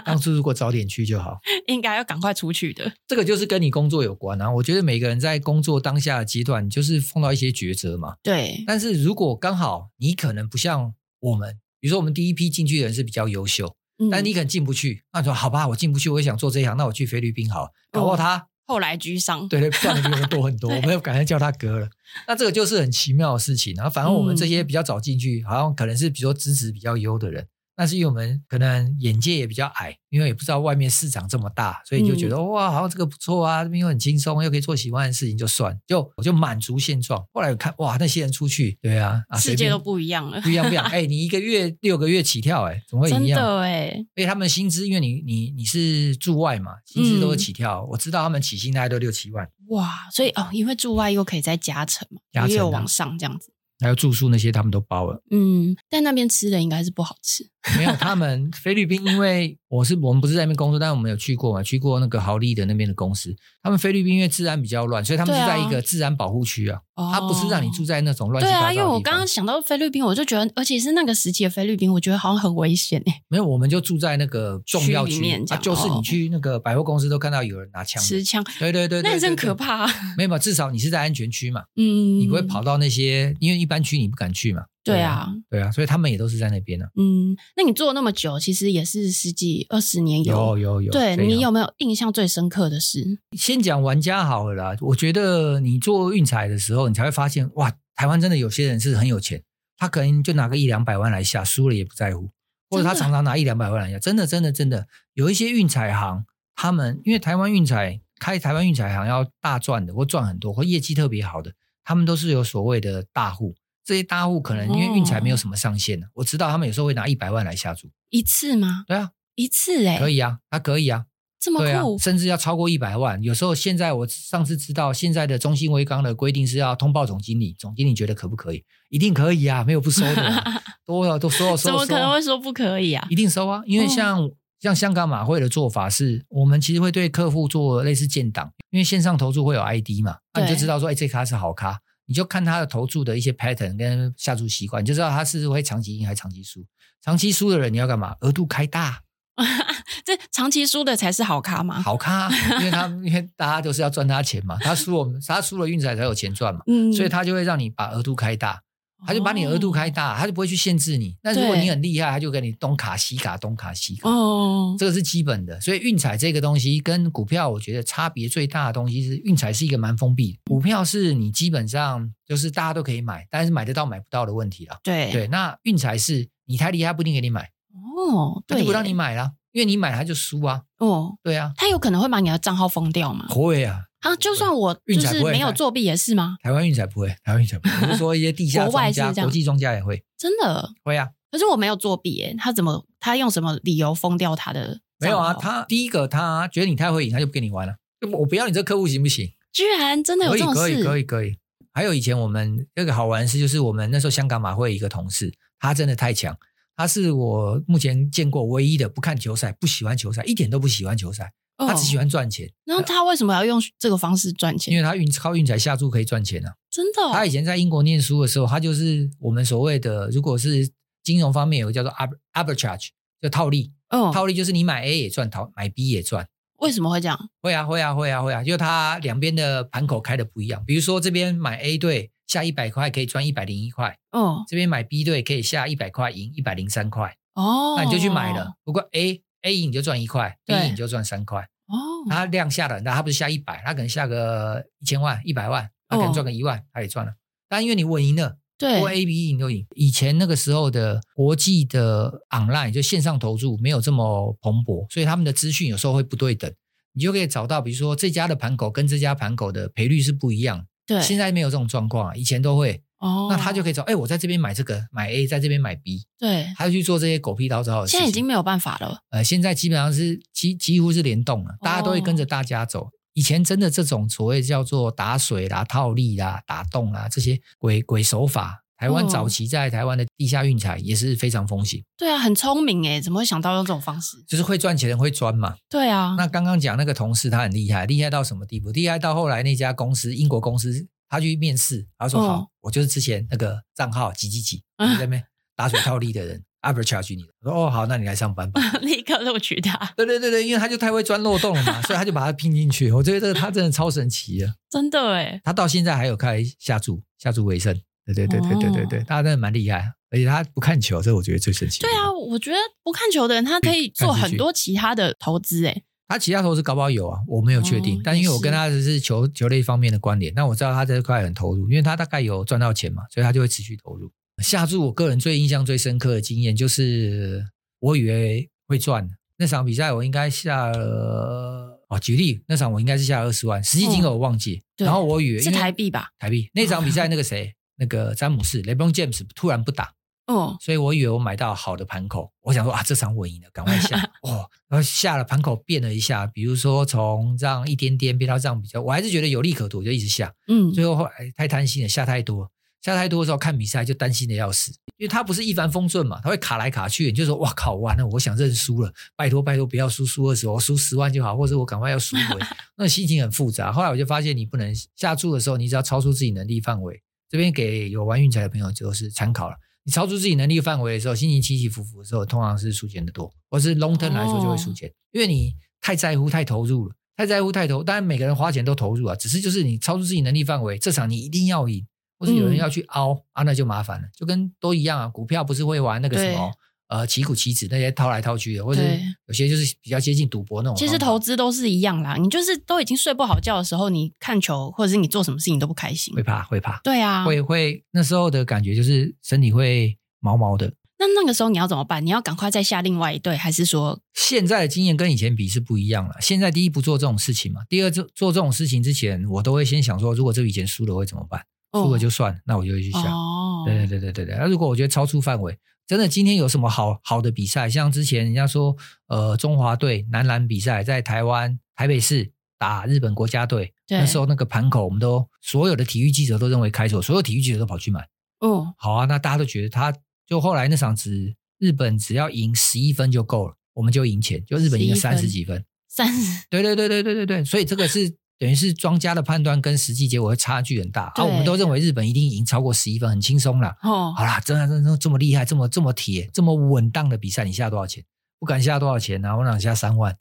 当初如果早点去就好，应该要赶快出去的。这个就是跟你工作有关啊。我觉得每个人在工作当下的阶段，就是碰到一些抉择嘛。对。但是如果刚好你可能不像我们，比如说我们第一批进去的人是比较优秀，嗯、但你可能进不去，那说好吧，我进不去，我也想做这一行，那我去菲律宾好。搞不好他、哦、后来居上，对对，赚的比我们多很多，我们要赶快叫他哥了。那这个就是很奇妙的事情。然后反而我们这些比较早进去，好像可能是比如说资质比较优的人。但是因为我们可能眼界也比较矮，因为也不知道外面市场这么大，所以就觉得、嗯、哇，好像这个不错啊，这边又很轻松，又可以做喜欢的事情，就算就我就满足现状。后来我看哇，那些人出去，对啊，啊世界都不一样了，不一样不一样。哎、欸，你一个月六个月起跳、欸，哎，怎么会一样？真的哎、他们薪资，因为你你你是驻外嘛，薪资都会起跳。嗯、我知道他们起薪大概都六七万。哇，所以哦，因为驻外又可以再加成嘛，加成、啊、又往上这样子。还有住宿那些，他们都包了。嗯，但那边吃的应该是不好吃。没有，他们菲律宾，因为我是我们不是在那边工作，但是我们有去过嘛，去过那个豪利的那边的公司。他们菲律宾因为治安比较乱，所以他们是在一个治安保护区啊。哦，他不是让你住在那种乱七八糟的地方。对啊，因为我刚刚想到菲律宾，我就觉得，而且是那个时期的菲律宾，我觉得好像很危险诶。没有，我们就住在那个重要区里面，啊，就是你去那个百货公司都看到有人拿枪持枪。对对对，那真可怕。没有嘛，至少你是在安全区嘛。嗯，你不会跑到那些，因为一般区你不敢去嘛。对啊，对啊，所以他们也都是在那边呢。嗯，那你做了那么久，其实也是十几二十年有，有有有。对，你有没有印象最深刻的事？先讲玩家好了啦。我觉得你做运彩的时候，你才会发现，哇，台湾真的有些人是很有钱，他可能就拿个一两百万来下，输了也不在乎，或者他常常拿一两百万来下。真的，真的，真的，有一些运彩行，他们因为台湾运彩开台湾运彩行要大赚的，或赚很多，或业绩特别好的，他们都是有所谓的大户。这些大户可能因为运彩没有什么上限呢，哦、我知道他们有时候会拿一百万来下注一次吗？对啊，一次哎、欸，可以啊，他可以啊，这么酷、啊，甚至要超过一百万。有时候现在我上次知道，现在的中信微刚的规定是要通报总经理，总经理觉得可不可以？一定可以啊，没有不收的、啊，多了都收了收。怎么可能会说不可以啊？一定收啊，因为像、哦、像香港马会的做法是，我们其实会对客户做类似建档，因为线上投注会有 ID 嘛，那你就知道说，哎，这咖是好咖。你就看他的投注的一些 pattern 跟下注习惯，你就知道他是会长期赢还是长期输。长期输的人你要干嘛？额度开大。这长期输的才是好咖嘛？好咖，因为他 因为大家都是要赚他钱嘛，他输我们他输了运彩才有钱赚嘛，嗯，所以他就会让你把额度开大。他就把你额度开大，他就不会去限制你。那如果你很厉害，他就给你东卡西卡东卡西卡。哦，这个是基本的。所以运彩这个东西跟股票，我觉得差别最大的东西是，运彩是一个蛮封闭的，股票是你基本上就是大家都可以买，但是买得到买不到的问题了。对对，那运彩是你太厉害，不一定给你买。哦，对，就不让你买了，因为你买他就输啊。哦，对啊，他有可能会把你的账号封掉吗？会啊。啊，就算我就是没有作弊也是吗？台湾运彩不会，台湾运彩不会。我是说一些地下庄家、国外是这样，国际庄家也会，真的会啊。可是我没有作弊耶，他怎么他用什么理由封掉他的？没有啊，他第一个他觉得你太会赢，他就不跟你玩了。我不要你这个客户行不行？居然真的有这种事？可以可以可以可以。还有以前我们那个好玩的事，就是我们那时候香港马会一个同事，他真的太强，他是我目前见过唯一的不看球赛、不喜欢球赛、一点都不喜欢球赛。他只喜欢赚钱，那、哦、他为什么要用这个方式赚钱？因为他运靠运彩下注可以赚钱啊！真的、哦，他以前在英国念书的时候，他就是我们所谓的，如果是金融方面有个叫做 arbitrage，就套利。哦，套利就是你买 A 也赚，套买 B 也赚。为什么会这样？会啊，会啊，会啊，会啊！就他两边的盘口开的不一样。比如说这边买 A 队下一百块可以赚一百零一块，哦，这边买 B 队可以下一百块赢一百零三块，哦，那你就去买了。不过 A A 赢你就赚一块，B 赢你就赚三块。哦，他量下的很大，他不是下一百，他可能下个一千万、一百万，他可能赚个一万，哦、他也赚了。但因为你稳赢了，对，或 A、B 赢都赢。以前那个时候的国际的 online 就线上投注没有这么蓬勃，所以他们的资讯有时候会不对等，你就可以找到，比如说这家的盘口跟这家盘口的赔率是不一样。对，现在没有这种状况啊，以前都会。哦，那他就可以找，哎，我在这边买这个，买 A，在这边买 B，对，他就去做这些狗屁倒灶的事情。现在已经没有办法了。呃，现在基本上是几几乎是联动了，大家都会跟着大家走。哦、以前真的这种所谓叫做打水啦、套利啦、打洞啦这些鬼鬼手法，台湾早期在台湾的地下运彩也是非常风行。对啊，很聪明诶，怎么会想到用这种方式？就是会赚钱的人会钻嘛。对啊。那刚刚讲那个同事他很厉害，厉害到什么地步？厉害到后来那家公司英国公司。他去面试，他说：“好，哦、我就是之前那个账号几几几 在那边打水套利的人，arbitrage 你的。”我说：“哦，好，那你来上班吧。”立刻录取他。对对对对，因为他就太会钻漏洞了嘛，所以他就把他拼进去。我觉得这个他真的超神奇啊！真的哎，他到现在还有开下注，下注为生。对对对对对对对，哦、他真的蛮厉害，而且他不看球，这我觉得最神奇。对啊，我觉得不看球的人，他可以做很多其他的投资诶。他其他投资搞不好有啊，我没有确定。哦、但因为我跟他只是球球类方面的关联，那我知道他这块很投入，因为他大概有赚到钱嘛，所以他就会持续投入。下注，我个人最印象最深刻的经验就是，我以为会赚那场比赛，我应该下了哦，举例那场我应该是下了二十万，实际金额我忘记。哦、然后我以为是台币吧，台币那场比赛那个谁，哦、那个詹姆斯 LeBron James 突然不打。哦，所以我以为我买到好的盘口，我想说啊，这场稳赢了，赶快下 哦。然后下了盘口变了一下，比如说从这样一点点变到这样比较，我还是觉得有利可图，就一直下。嗯，最后后来太贪心了，下太多，下太多的时候看比赛就担心的要死，因为他不是一帆风顺嘛，他会卡来卡去，你就说哇靠，完了，我想认输了，拜托拜托不要输，输二十，我输十万就好，或者我赶快要赎回，那心情很复杂。后来我就发现，你不能下注的时候，你只要超出自己能力范围。这边给有玩运彩的朋友就是参考了。你超出自己能力范围的时候，心情起起伏伏的时候，通常是输钱的多，或是 long term 来说就会输钱，哦、因为你太在乎、太投入了，太在乎、太投。当然每个人花钱都投入啊，只是就是你超出自己能力范围，这场你一定要赢，或是有人要去凹、嗯、啊，那就麻烦了，就跟都一样啊。股票不是会玩那个什么？呃，旗鼓棋子那些掏来掏去的，或者有些就是比较接近赌博那种。其实投资都是一样啦，你就是都已经睡不好觉的时候，你看球或者是你做什么事情都不开心，会怕会怕。对啊，会会那时候的感觉就是身体会毛毛的。那那个时候你要怎么办？你要赶快再下另外一队，还是说现在的经验跟以前比是不一样了？现在第一不做这种事情嘛，第二做做这种事情之前，我都会先想说，如果这笔钱输了会怎么办？输了就算，那我就会去下。哦，对对对对对对。那如果我觉得超出范围。真的，今天有什么好好的比赛？像之前人家说，呃，中华队男篮比赛在台湾台北市打日本国家队，那时候那个盘口，我们都所有的体育记者都认为开错，所有体育记者都跑去买。哦，好啊，那大家都觉得他，就后来那场只日本只要赢十一分就够了，我们就赢钱，就日本赢了三十几分，三十，对对对对对对对，所以这个是。等于是庄家的判断跟实际结果会差距很大，对啊，我们都认为日本一定赢超过十一分，很轻松啦。哦，好啦，真的真的这么厉害，这么这么铁，这么稳当的比赛，你下多少钱？不敢下多少钱啊？我想下三万。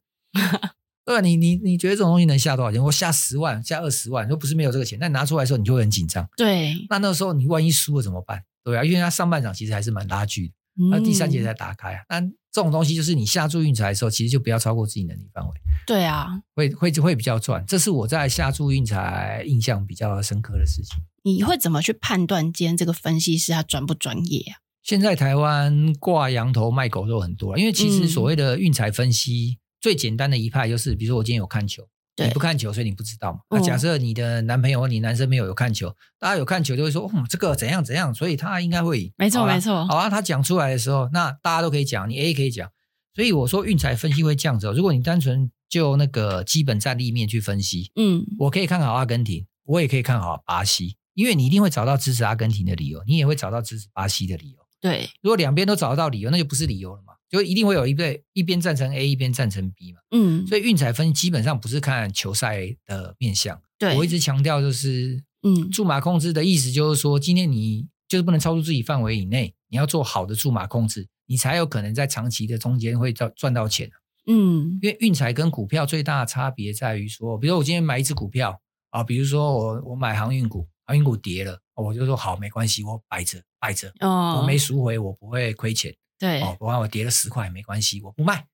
对吧？你你你觉得这种东西能下多少钱？我下十万，下二十万，又不是没有这个钱，但拿出来的时候你就会很紧张。对，那那个时候你万一输了怎么办？对啊，因为他上半场其实还是蛮拉锯的，那第三节才打开啊。那、嗯、这种东西就是你下注运财的时候，其实就不要超过自己能力范围。对啊，会会会比较赚。这是我在下注运财印象比较深刻的事情。你会怎么去判断今天这个分析师他专不专业啊？现在台湾挂羊头卖狗肉很多，因为其实所谓的运财分析、嗯、最简单的一派就是，比如说我今天有看球。你不看球，所以你不知道嘛？那假设你的男朋友或你男生朋友有看球，大家有看球就会说，嗯，这个怎样怎样，所以他应该会赢。没错，没错。好啊，他讲出来的时候，那大家都可以讲，你 A 可以讲。所以我说运彩分析会这样子。如果你单纯就那个基本战力面去分析，嗯，我可以看好阿根廷，我也可以看好巴西，因为你一定会找到支持阿根廷的理由，你也会找到支持巴西的理由。对，如果两边都找得到理由，那就不是理由了嘛。就一定会有一对一边赞成 A，一边赞成 B 嘛。嗯，所以运彩分基本上不是看球赛的面向。对，我一直强调就是，嗯，注码控制的意思就是说，今天你就是不能超出自己范围以内，你要做好的注码控制，你才有可能在长期的中间会赚赚到钱。嗯，因为运彩跟股票最大的差别在于说，比如说我今天买一只股票啊，比如说我我买航运股，航运股跌了，我就说好没关系，我摆着摆着，哦，我没赎回，我不会亏钱。对哦，不然我跌了十块没关系，我不卖，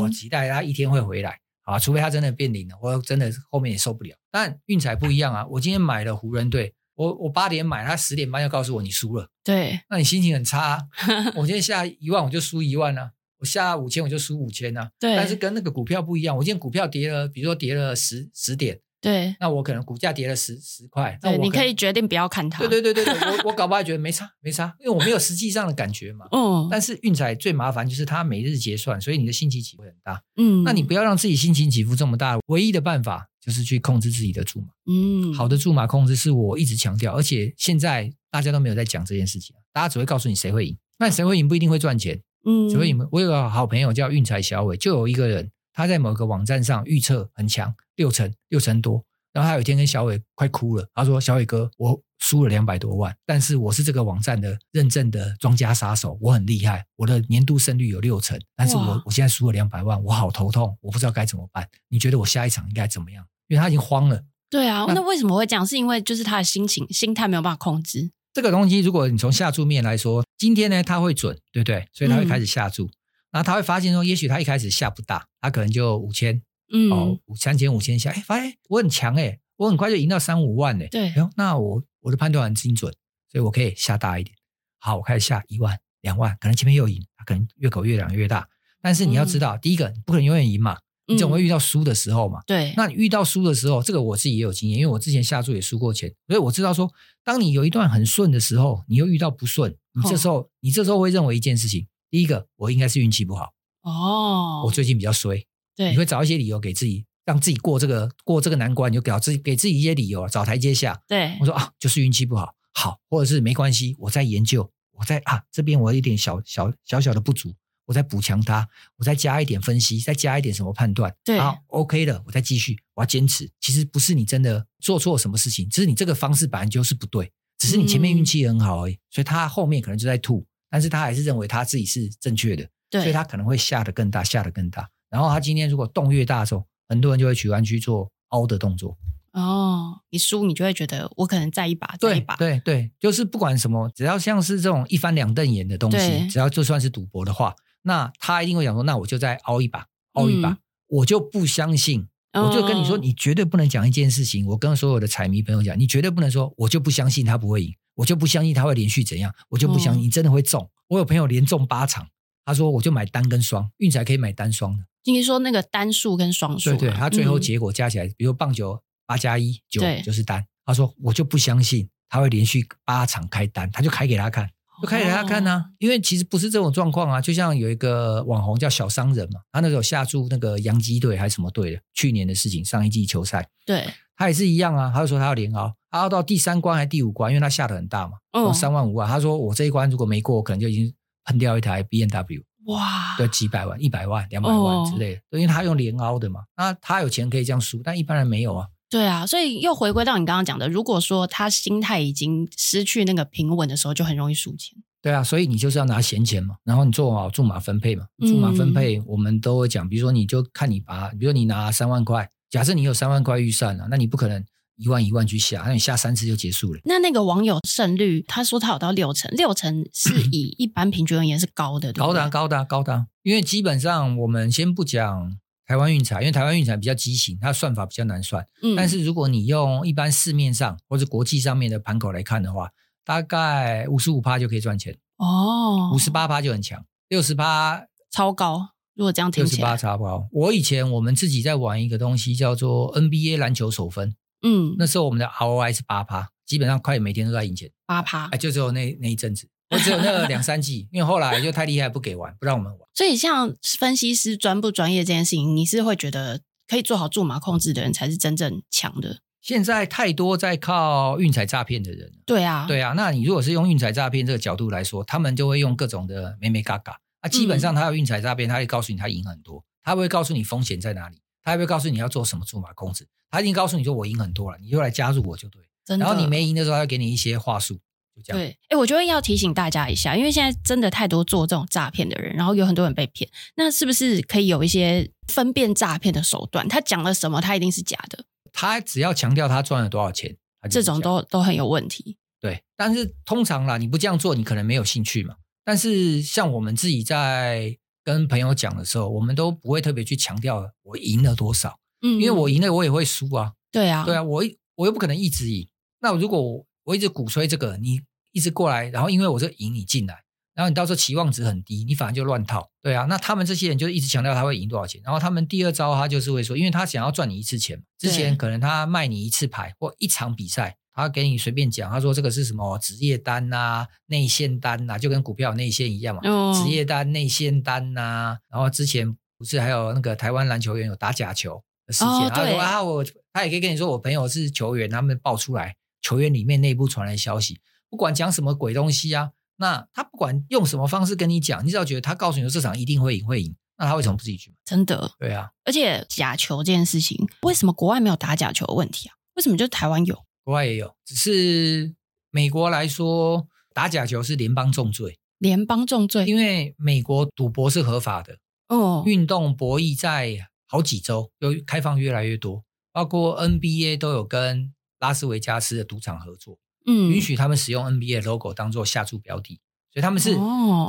我期待它一天会回来啊，除非它真的变零了，我真的后面也受不了。但运彩不一样啊，我今天买了湖人队，我我八点买，他十点半要告诉我你输了，对，那你心情很差啊。我今天下一万我就输一万啊，我下五千我就输五千啊。对，但是跟那个股票不一样，我今天股票跌了，比如说跌了十十点。对，那我可能股价跌了十十块，对，你可以决定不要看它。对对对对对，我我搞不好觉得没差没差，因为我没有实际上的感觉嘛。嗯。但是运彩最麻烦就是它每日结算，所以你的心情起伏很大。嗯。那你不要让自己心情起伏这么大，唯一的办法就是去控制自己的注码。嗯。好的注码控制是我一直强调，而且现在大家都没有在讲这件事情，大家只会告诉你谁会赢，那谁会赢不一定会赚钱。嗯。所以我有个好朋友叫运彩小伟，就有一个人他在某个网站上预测很强，六成六成多。然后他有一天跟小伟快哭了，他说：“小伟哥，我输了两百多万，但是我是这个网站的认证的庄家杀手，我很厉害，我的年度胜率有六成，但是我我现在输了两百万，我好头痛，我不知道该怎么办。你觉得我下一场应该怎么样？因为他已经慌了。对啊，那，那为什么会这样？是因为就是他的心情心态没有办法控制这个东西。如果你从下注面来说，今天呢他会准，对不对？所以他会开始下注，嗯、然后他会发现说，也许他一开始下不大，他可能就五千。”嗯，哦，三千五千下，哎，发现我很强哎，我很快就赢到三五万哎，对，那我我的判断很精准，所以我可以下大一点。好，我开始下一万、两万，可能前面又赢，可能越搞越两越大。但是你要知道，嗯、第一个你不可能永远赢嘛，你总会遇到输的时候嘛。对、嗯，那你遇到输的时候，这个我自己也有经验，因为我之前下注也输过钱，所以我知道说，当你有一段很顺的时候，你又遇到不顺，你这时候、哦、你这时候会认为一件事情，第一个我应该是运气不好哦，我最近比较衰。对，你会找一些理由给自己，让自己过这个过这个难关，你就给自己给自己一些理由，找台阶下。对，我说啊，就是运气不好，好，或者是没关系，我在研究，我在啊这边我有一点小小小小的不足，我再补强它，我再加一点分析，再加一点什么判断，对，好，OK 了，我再继续，我要坚持。其实不是你真的做错什么事情，只是你这个方式本来就是不对，只是你前面运气很好而已，嗯、所以他后面可能就在吐，但是他还是认为他自己是正确的，对，所以他可能会下得更大，下得更大。然后他今天如果动越大的时候，很多人就会取弯去做凹的动作。哦，你输你就会觉得我可能再一把，再一把。对对，就是不管什么，只要像是这种一翻两瞪眼的东西，只要就算是赌博的话，那他一定会想说，那我就再凹一把，凹一把，嗯、我就不相信。我就跟你说，你绝对不能讲一件事情。我跟所有的彩迷朋友讲，你绝对不能说，我就不相信他不会赢，我就不相信他会连续怎样，我就不相信你真的会中。我有朋友连中八场，他说我就买单跟双，运彩可以买单双的。听说那个单数跟双数，对对，他最后结果加起来，嗯、比如棒球八加一九就是单。他说我就不相信他会连续八场开单，他就开给他看，就开给他看呢、啊。哦、因为其实不是这种状况啊，就像有一个网红叫小商人嘛，他那时候下注那个洋基队还是什么队的，去年的事情，上一季球赛，对，他也是一样啊。他就说他要连熬，熬到第三关还是第五关，因为他下的很大嘛，哦，三万五万。他说我这一关如果没过，我可能就已经喷掉一台 B N W。哇，对，几百万、一百万、两百万之类的，哦、因为他用连熬的嘛，那他有钱可以这样输，但一般人没有啊。对啊，所以又回归到你刚刚讲的，如果说他心态已经失去那个平稳的时候，就很容易输钱。对啊，所以你就是要拿闲钱嘛，然后你做好注码分配嘛。注码分配我们都会讲，比如说你就看你把，比如说你拿三万块，假设你有三万块预算了，那你不可能一万一万去下，那你下三次就结束了。那那个网友胜率，他说他有到六成，六成是 以一般平均而言是高的，高的高的高的，因为基本上我们先不讲台湾运彩，因为台湾运彩比较畸形，它算法比较难算。嗯，但是如果你用一般市面上或者国际上面的盘口来看的话，大概五十五趴就可以赚钱哦，五十八趴就很强，六十趴超高。如果这样听起来，六十八超高。我以前我们自己在玩一个东西叫做 NBA 篮球首分，嗯，那时候我们的 ROI 是八趴，基本上快每天都在赢钱。八趴，哎，就只有那那一阵子，我只有那个两三季，因为后来就太厉害不给玩，不让我们玩。所以像分析师专不专业这件事情，你是会觉得可以做好注码控制的人才是真正强的。现在太多在靠运彩诈骗的人，对啊，对啊。那你如果是用运彩诈骗这个角度来说，他们就会用各种的眉眉角角。啊，基本上他有运彩诈骗，他会告诉你他赢很多，他会告诉你风险在哪里，他还会告诉你要做什么注码控制，他一定告诉你说我赢很多了，你就来加入我就对。然后你没赢的时候，他会给你一些话术。对，哎，我觉得要提醒大家一下，因为现在真的太多做这种诈骗的人，然后有很多人被骗，那是不是可以有一些分辨诈骗的手段？他讲了什么，他一定是假的。他只要强调他赚了多少钱，这种都都很有问题。对，但是通常啦，你不这样做，你可能没有兴趣嘛。但是像我们自己在跟朋友讲的时候，我们都不会特别去强调我赢了多少，嗯，因为我赢了我也会输啊，对啊，对啊，我我又不可能一直赢。那如果我，一直鼓吹这个，你一直过来，然后因为我这引你进来，然后你到时候期望值很低，你反而就乱套，对啊。那他们这些人就一直强调他会赢多少钱，然后他们第二招他就是会说，因为他想要赚你一次钱，之前可能他卖你一次牌或一场比赛。他给你随便讲，他说这个是什么职业单呐、啊、内线单呐、啊，就跟股票内线一样嘛。哦、职业单、内线单呐、啊，然后之前不是还有那个台湾篮球员有打假球的事件？哦、他说啊，我他也可以跟你说，我朋友是球员，他们爆出来球员里面内部传来消息，不管讲什么鬼东西啊，那他不管用什么方式跟你讲，你只要觉得他告诉你说这场一定会赢会赢，那他为什么不自己去？真的？对啊。而且假球这件事情，为什么国外没有打假球的问题啊？为什么就台湾有？国外也有，只是美国来说，打假球是联邦重罪。联邦重罪，因为美国赌博是合法的。哦，运动博弈在好几州又开放越来越多，包括 NBA 都有跟拉斯维加斯的赌场合作，嗯，允许他们使用 NBA logo 当做下注标的，所以他们是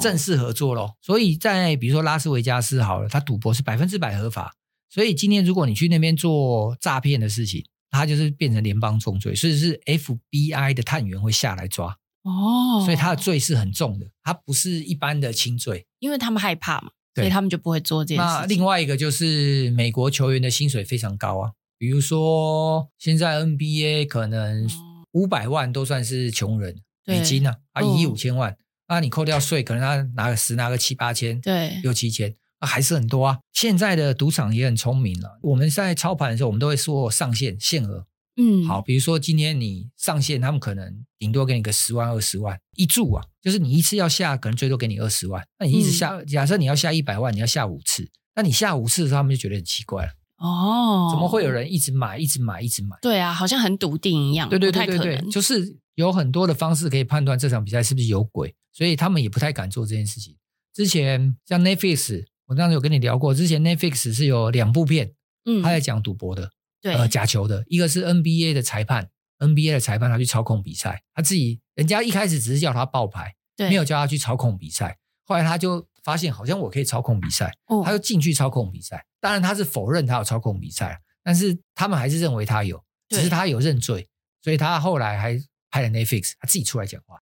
正式合作咯。所以在比如说拉斯维加斯好了，他赌博是百分之百合法，所以今天如果你去那边做诈骗的事情。他就是变成联邦重罪，所以是 FBI 的探员会下来抓哦，所以他的罪是很重的，他不是一般的轻罪，因为他们害怕嘛，所以他们就不会做这件事。那另外一个就是美国球员的薪水非常高啊，比如说现在 NBA 可能五百万都算是穷人，美金啊，啊一亿五千万，那、哦、你扣掉税，可能他拿个十拿个七八千，对，六七千。啊，还是很多啊！现在的赌场也很聪明了。我们在操盘的时候，我们都会说上限限额。嗯，好，比如说今天你上限，他们可能顶多给你个十万、二十万一注啊，就是你一次要下，可能最多给你二十万。那你一直下，嗯、假设你要下一百万，你要下五次，那你下五次的时候，他们就觉得很奇怪了。哦，怎么会有人一直买、一直买、一直买？对啊，好像很笃定一样。对对对对对，就是有很多的方式可以判断这场比赛是不是有鬼，所以他们也不太敢做这件事情。之前像 Netflix。我当时有跟你聊过，之前 Netflix 是有两部片，嗯，他在讲赌博的，对，呃，假球的，一个是 NBA 的裁判，NBA 的裁判他去操控比赛，他自己，人家一开始只是叫他爆牌，对，没有叫他去操控比赛，后来他就发现好像我可以操控比赛，哦，他就进去操控比赛，当然他是否认他有操控比赛，但是他们还是认为他有，只是他有认罪，所以他后来还拍了 Netflix，他自己出来讲话。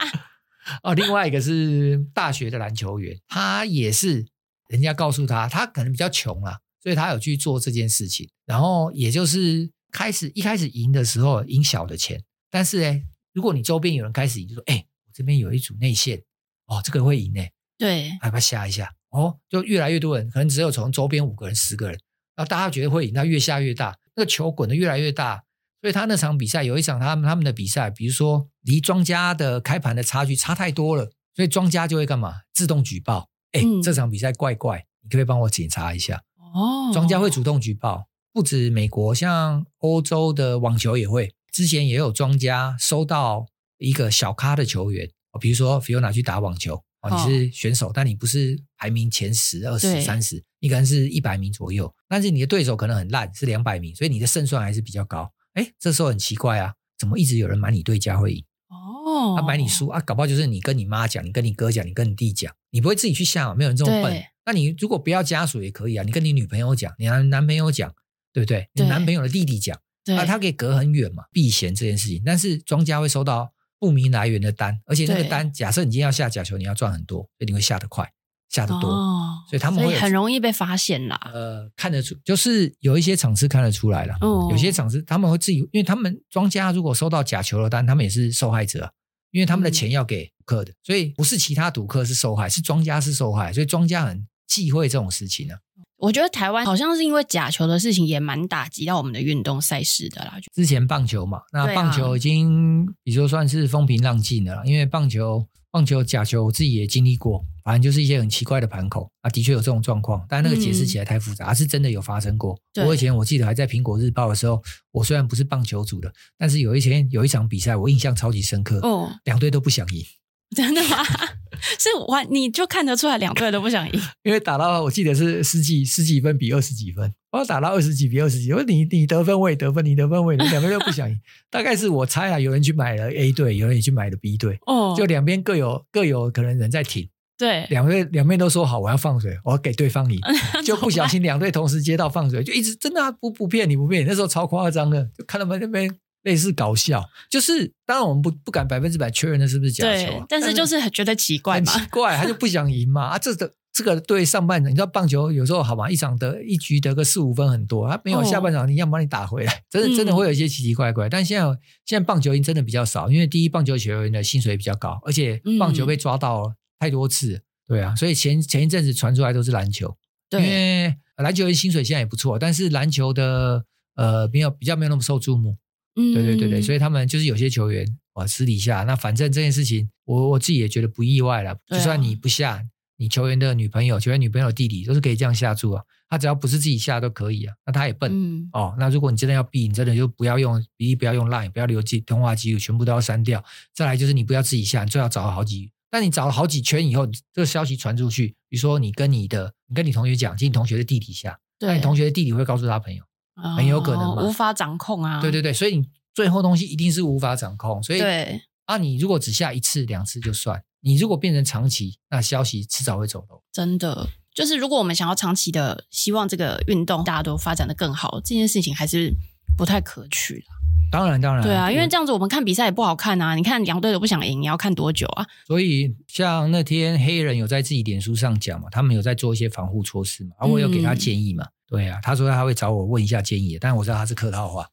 哦，另外一个是大学的篮球员，他也是。人家告诉他，他可能比较穷啦，所以他有去做这件事情。然后也就是开始一开始赢的时候赢小的钱，但是呢，如果你周边有人开始赢，就说：“哎，我这边有一组内线，哦，这个会赢呢。”对，害怕吓一下，哦，就越来越多人，可能只有从周边五个人、十个人，然后大家觉得会赢，那越下越大，那个球滚得越来越大，所以他那场比赛有一场他们他们的比赛，比如说离庄家的开盘的差距差太多了，所以庄家就会干嘛？自动举报。哎，这场比赛怪怪，你可不可以帮我检查一下？哦，庄家会主动举报，不止美国，像欧洲的网球也会。之前也有庄家收到一个小咖的球员，比如说 Fiona 去打网球，哦，你是选手，但你不是排名前十、二十、三十，你可能是一百名左右，但是你的对手可能很烂，是两百名，所以你的胜算还是比较高。哎，这时候很奇怪啊，怎么一直有人买你对家会赢？哦，他买你输啊，搞不好就是你跟你妈讲，你跟你哥讲，你跟你弟讲，你不会自己去下嘛？没有人这么笨。那你如果不要家属也可以啊，你跟你女朋友讲，你男男朋友讲，对不对？你男朋友的弟弟讲，那、啊、他可以隔很远嘛，避嫌这件事情。但是庄家会收到不明来源的单，而且那个单，假设你今天要下假球，你要赚很多，所以你会下得快。下得多，哦，所以他们会很容易被发现啦。呃，看得出，就是有一些场次看得出来了。哦，有些场次他们会自己，因为他们庄家如果收到假球的单，他们也是受害者，因为他们的钱要给赌客的，所以不是其他赌客是受害，是庄家是受害，所以庄家很忌讳这种事情呢。我觉得台湾好像是因为假球的事情也蛮打击到我们的运动赛事的啦。之前棒球嘛，那棒球已经，比如说算是风平浪静的了，因为棒球。棒球假球，我自己也经历过，反正就是一些很奇怪的盘口啊，的确有这种状况，但那个解释起来太复杂，而、嗯、是真的有发生过。我以前我记得还在苹果日报的时候，我虽然不是棒球组的，但是有一天有一场比赛，我印象超级深刻。哦，两队都不想赢，真的吗？是我你就看得出来两队都不想赢，因为打到我记得是十几十几分比二十几分。我打到二十几比二十几，我说你你得分我也得分，你得分我也两边都不想赢。大概是我猜啊，有人去买了 A 队，有人也去买了 B 队，哦，就两边各有各有可能人在挺。对，两队两边都说好，我要放水，我要给对方赢，就不小心两队同时接到放水，就一直真的、啊、不不骗你不骗你，那时候超夸张的，就看他们那边类似搞笑，就是当然我们不不敢百分之百确认那是不是假球、啊，但是就是很觉得奇怪嘛，很奇怪，他就不想赢嘛啊，这个。这个对上半场，你知道棒球有时候好吧，一场得一局得个四五分很多，他没有下半场，你要把你打回来，真的真的会有一些奇奇怪怪。但现在现在棒球赢真的比较少，因为第一棒球球员的薪水比较高，而且棒球被抓到太多次，对啊，所以前前一阵子传出来都是篮球，对，因为篮球员薪水现在也不错，但是篮球的呃没有比较没有那么受注目，嗯，对对对对，所以他们就是有些球员啊私底下那反正这件事情，我我自己也觉得不意外了，就算你不下。你球员的女朋友、球员女朋友的弟弟都是可以这样下注啊，他只要不是自己下都可以啊。那他也笨、嗯、哦。那如果你真的要避，你真的就不要用，第一不要用 Line，不要留记通话记录，全部都要删掉。再来就是你不要自己下，你最好找了好几。但你找了好几圈以后，这个消息传出去，比如说你跟你的，你跟你同学讲，其实你同学的弟弟下，那你同学的弟弟会告诉他朋友，哦、很有可能嘛，无法掌控啊。对对对，所以你最后东西一定是无法掌控。所以对啊，你如果只下一次两次就算。你如果变成长期，那消息迟早会走漏。真的，就是如果我们想要长期的希望这个运动大家都发展的更好，这件事情还是不太可取的。当然，当然，对啊，因为这样子我们看比赛也不好看啊。你看两队都不想赢，你要看多久啊？所以像那天黑人有在自己脸书上讲嘛，他们有在做一些防护措施嘛，啊我有给他建议嘛。嗯、对啊，他说他会找我问一下建议，但我知道他是客套话。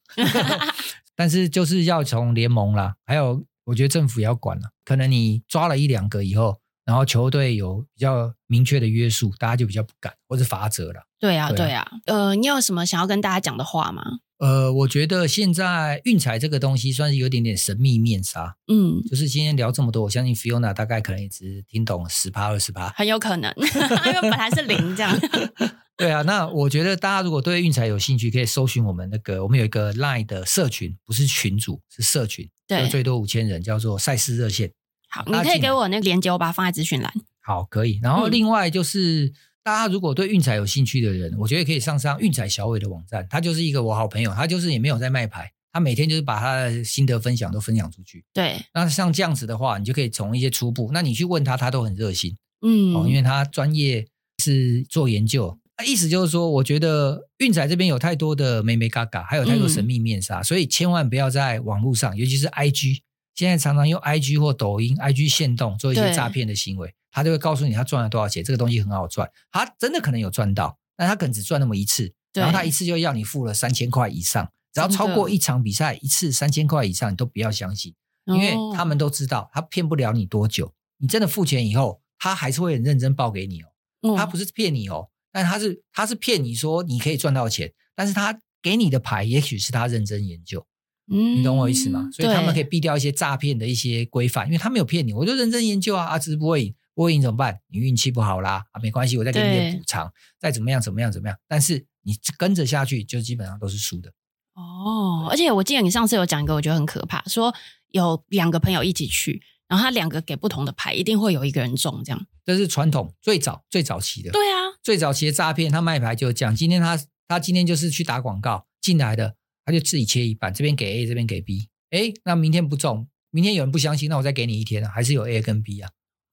但是就是要从联盟啦，还有。我觉得政府也要管了，可能你抓了一两个以后，然后球队有比较明确的约束，大家就比较不敢，或者罚则了。对啊，对啊。呃，你有什么想要跟大家讲的话吗？呃，我觉得现在运彩这个东西算是有点点神秘面纱。嗯，就是今天聊这么多，我相信 Fiona 大概可能也只听懂十趴二十趴，很有可能，因为本来是零这样。对啊，那我觉得大家如果对运彩有兴趣，可以搜寻我们那个，我们有一个 Line 的社群，不是群主，是社群，对，最多五千人，叫做赛事热线。好，你可以给我那个链接，我把它放在资讯栏。好，可以。然后另外就是、嗯、大家如果对运彩有兴趣的人，我觉得可以上上运彩小伟的网站，他就是一个我好朋友，他就是也没有在卖牌，他每天就是把他的心得分享都分享出去。对，那像这样子的话，你就可以从一些初步，那你去问他，他都很热心。嗯，哦，因为他专业是做研究。那意思就是说，我觉得运彩这边有太多的眉眉嘎嘎，还有太多神秘面纱，嗯、所以千万不要在网络上，尤其是 IG，现在常常用 IG 或抖音、IG 限动做一些诈骗的行为，他就会告诉你他赚了多少钱，这个东西很好赚，他真的可能有赚到，但他可能只赚那么一次，然后他一次就要你付了三千块以上，只要超过一场比赛一次三千块以上，你都不要相信，因为他们都知道他骗不了你多久，你真的付钱以后，他还是会很认真报给你哦，他不是骗你哦。但他是他是骗你说你可以赚到钱，但是他给你的牌也许是他认真研究，嗯，你懂我意思吗？所以他们可以避掉一些诈骗的一些规范，因为他没有骗你，我就认真研究啊，啊，只是不会赢，不会赢怎么办？你运气不好啦，啊，没关系，我再给你点补偿，再怎么样怎么样怎么样，但是你跟着下去就基本上都是输的。哦，而且我记得你上次有讲一个，我觉得很可怕，说有两个朋友一起去。然后他两个给不同的牌，一定会有一个人中，这样。这是传统最早最早期的。对啊，最早期的诈骗，他卖牌就讲，今天他他今天就是去打广告进来的，他就自己切一半，这边给 A，这边给 B。哎，那明天不中，明天有人不相信，那我再给你一天啊，还是有 A 跟 B 啊？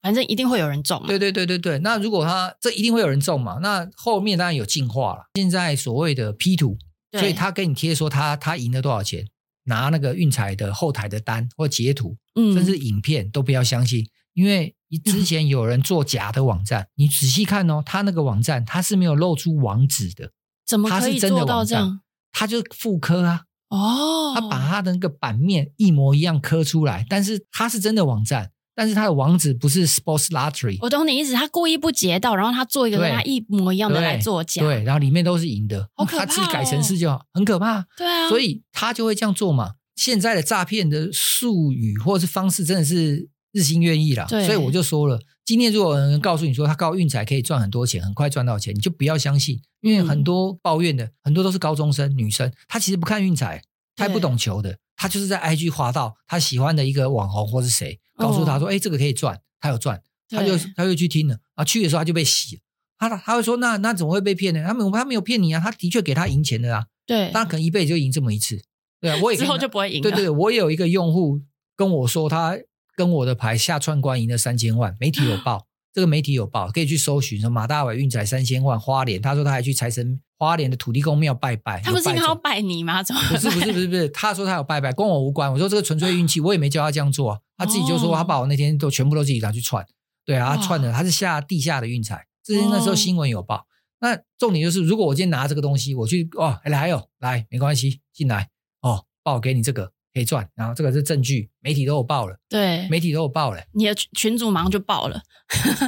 反正一定会有人中。对对对对对。那如果他这一定会有人中嘛？那后面当然有进化了。现在所谓的 P 图，所以他给你贴说他他赢了多少钱，拿那个运彩的后台的单或截图，嗯，甚至影片都不要相信，因为之前有人做假的网站，你仔细看哦，他那个网站他是没有露出网址的。怎么可以做到这样？他就复刻啊，哦，他把他的那个版面一模一样刻出来，但是他是真的网站，但是他的网址不是 Sports Lottery。我懂你意思，他故意不截到，然后他做一个跟他一模一样的来作假，对，然后里面都是赢的，好可怕哦，他自己改程式就好，很可怕，对啊，所以他就会这样做嘛。现在的诈骗的术语或者是方式真的是日新月异了，所以我就说了。今天如果有人告诉你说他靠运彩可以赚很多钱，很快赚到钱，你就不要相信，因为很多抱怨的、嗯、很多都是高中生女生，她其实不看运彩，她也不懂球的，他就是在 IG 滑到他喜欢的一个网红或是谁，告诉他说：“哎、哦，这个可以赚。”他有赚，他就他就去听了啊，去的时候他就被洗了，他他会说：“那那怎么会被骗呢？他没他没有骗你啊，他的确给他赢钱的啊，对，他可能一辈子就赢这么一次，对啊，我也 之后就不会赢。对对对，我也有一个用户跟我说他。跟我的牌下串关赢了三千万，媒体有报，这个媒体有报，可以去搜寻说马大伟运财三千万花莲，他说他还去财神花莲的土地公庙拜拜，他不是应该要拜你吗？怎么不是不是不是不是，他说他有拜拜，跟我无关。我说这个纯粹运气，我也没教他这样做，他自己就说他把我那天都全部都自己拿去串，对啊，他串的他是下地下的运财，这是那时候新闻有报。那重点就是，如果我今天拿这个东西，我去哦来哦来，没关系，进来哦，报给你这个。可以赚，然后这个是证据，媒体都有报了。对，媒体都有报了。你的群主马上就报了。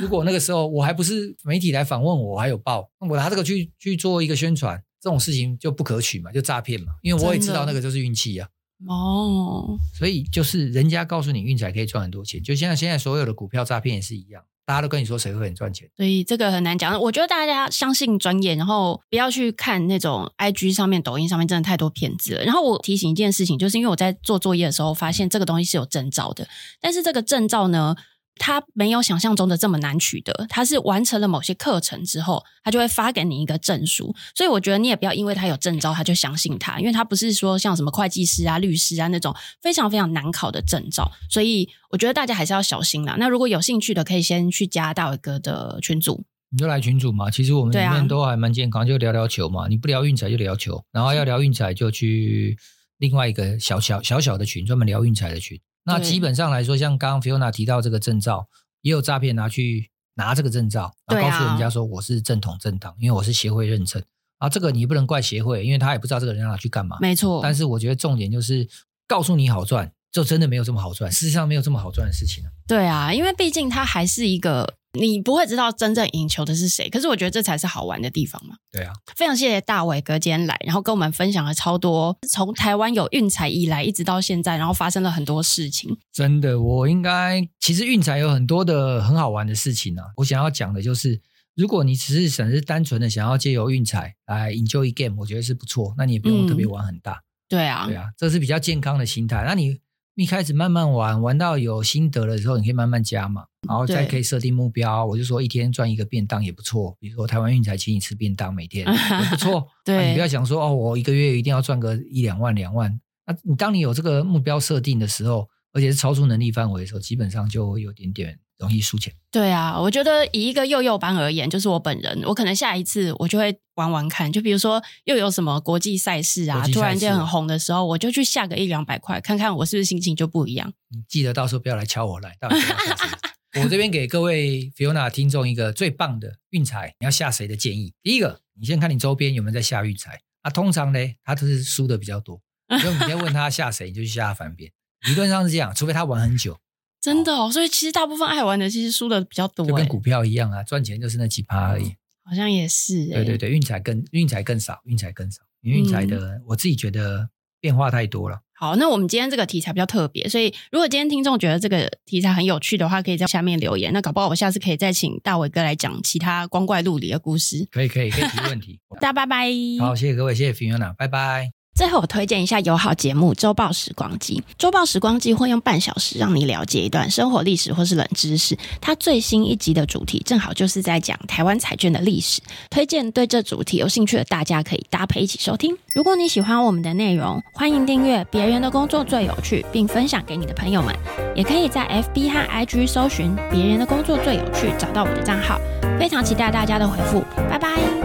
如果那个时候我还不是媒体来访问我，我还有报，我拿这个去去做一个宣传，这种事情就不可取嘛，就诈骗嘛。因为我也知道那个就是运气啊。哦，所以就是人家告诉你运彩可以赚很多钱，就像现在所有的股票诈骗也是一样。大家都跟你说谁会很赚钱，所以这个很难讲。我觉得大家相信专业，然后不要去看那种 IG 上面、抖音上面真的太多骗子了。然后我提醒一件事情，就是因为我在做作业的时候发现这个东西是有证照的，但是这个证照呢，它没有想象中的这么难取得，它是完成了某些课程之后，它就会发给你一个证书。所以我觉得你也不要因为他有证照，他就相信他，因为他不是说像什么会计师啊、律师啊那种非常非常难考的证照。所以我觉得大家还是要小心啦。那如果有兴趣的，可以先去加大伟哥的群组，你就来群组嘛。其实我们里面都还蛮健康，就聊聊球嘛。你不聊运彩就聊球，然后要聊运彩就去另外一个小小小小的群，专门聊运彩的群。那基本上来说，像刚刚 Fiona 提到这个证照，也有诈骗拿去拿这个证照，然后告诉人家说我是正统正党，因为我是协会认证。啊，这个你不能怪协会，因为他也不知道这个人要拿去干嘛。没错。但是我觉得重点就是告诉你好赚，就真的没有这么好赚。事实上没有这么好赚的事情。对啊，因为毕竟它还是一个。你不会知道真正赢球的是谁，可是我觉得这才是好玩的地方嘛。对啊，非常谢谢大伟哥今天来，然后跟我们分享了超多从台湾有运彩以来一直到现在，然后发生了很多事情。真的，我应该其实运彩有很多的很好玩的事情啊。我想要讲的就是，如果你只是只是单纯的想要借由运彩来 enjoy game，我觉得是不错。那你也不用特别玩很大。嗯、对啊，对啊，这是比较健康的心态。那你。一开始慢慢玩，玩到有心得的时候，你可以慢慢加嘛，然后再可以设定目标。我就说一天赚一个便当也不错，比如说台湾运才请你吃便当，每天也不错。对、啊，你不要想说哦，我一个月一定要赚个一两万两万。那你当你有这个目标设定的时候，而且是超出能力范围的时候，基本上就会有点点。容易输钱。对啊，我觉得以一个幼幼班而言，就是我本人，我可能下一次我就会玩玩看。就比如说又有什么国际赛事啊，突然间很红的时候，我就去下个一两百块，看看我是不是心情就不一样。你记得到时候不要来敲我来，到？我这边给各位 Fiona 听众一个最棒的运彩，你要下谁的建议？第一个，你先看你周边有没有在下运彩。啊，通常呢，他都是输的比较多，所以你先问他下谁，你就去下他反边。理论上是这样，除非他玩很久。真的哦，所以其实大部分爱玩的其实输的比较多，就跟股票一样啊，赚钱就是那几趴而已。好像也是，对对对，运彩更运彩更少，运彩更少，运彩的、嗯、我自己觉得变化太多了。好，那我们今天这个题材比较特别，所以如果今天听众觉得这个题材很有趣的话，可以在下面留言。那搞不好我下次可以再请大伟哥来讲其他光怪陆离的故事。可以可以可以提问题，大家拜拜。好，谢谢各位，谢谢 Fiona，拜拜。最后，我推荐一下友好节目《周报时光机》。《周报时光机》会用半小时让你了解一段生活历史或是冷知识。它最新一集的主题正好就是在讲台湾彩券的历史，推荐对这主题有兴趣的大家可以搭配一起收听。如果你喜欢我们的内容，欢迎订阅《别人的工作最有趣》，并分享给你的朋友们。也可以在 FB 和 IG 搜寻“别人的工作最有趣”，找到我的账号。非常期待大家的回复，拜拜。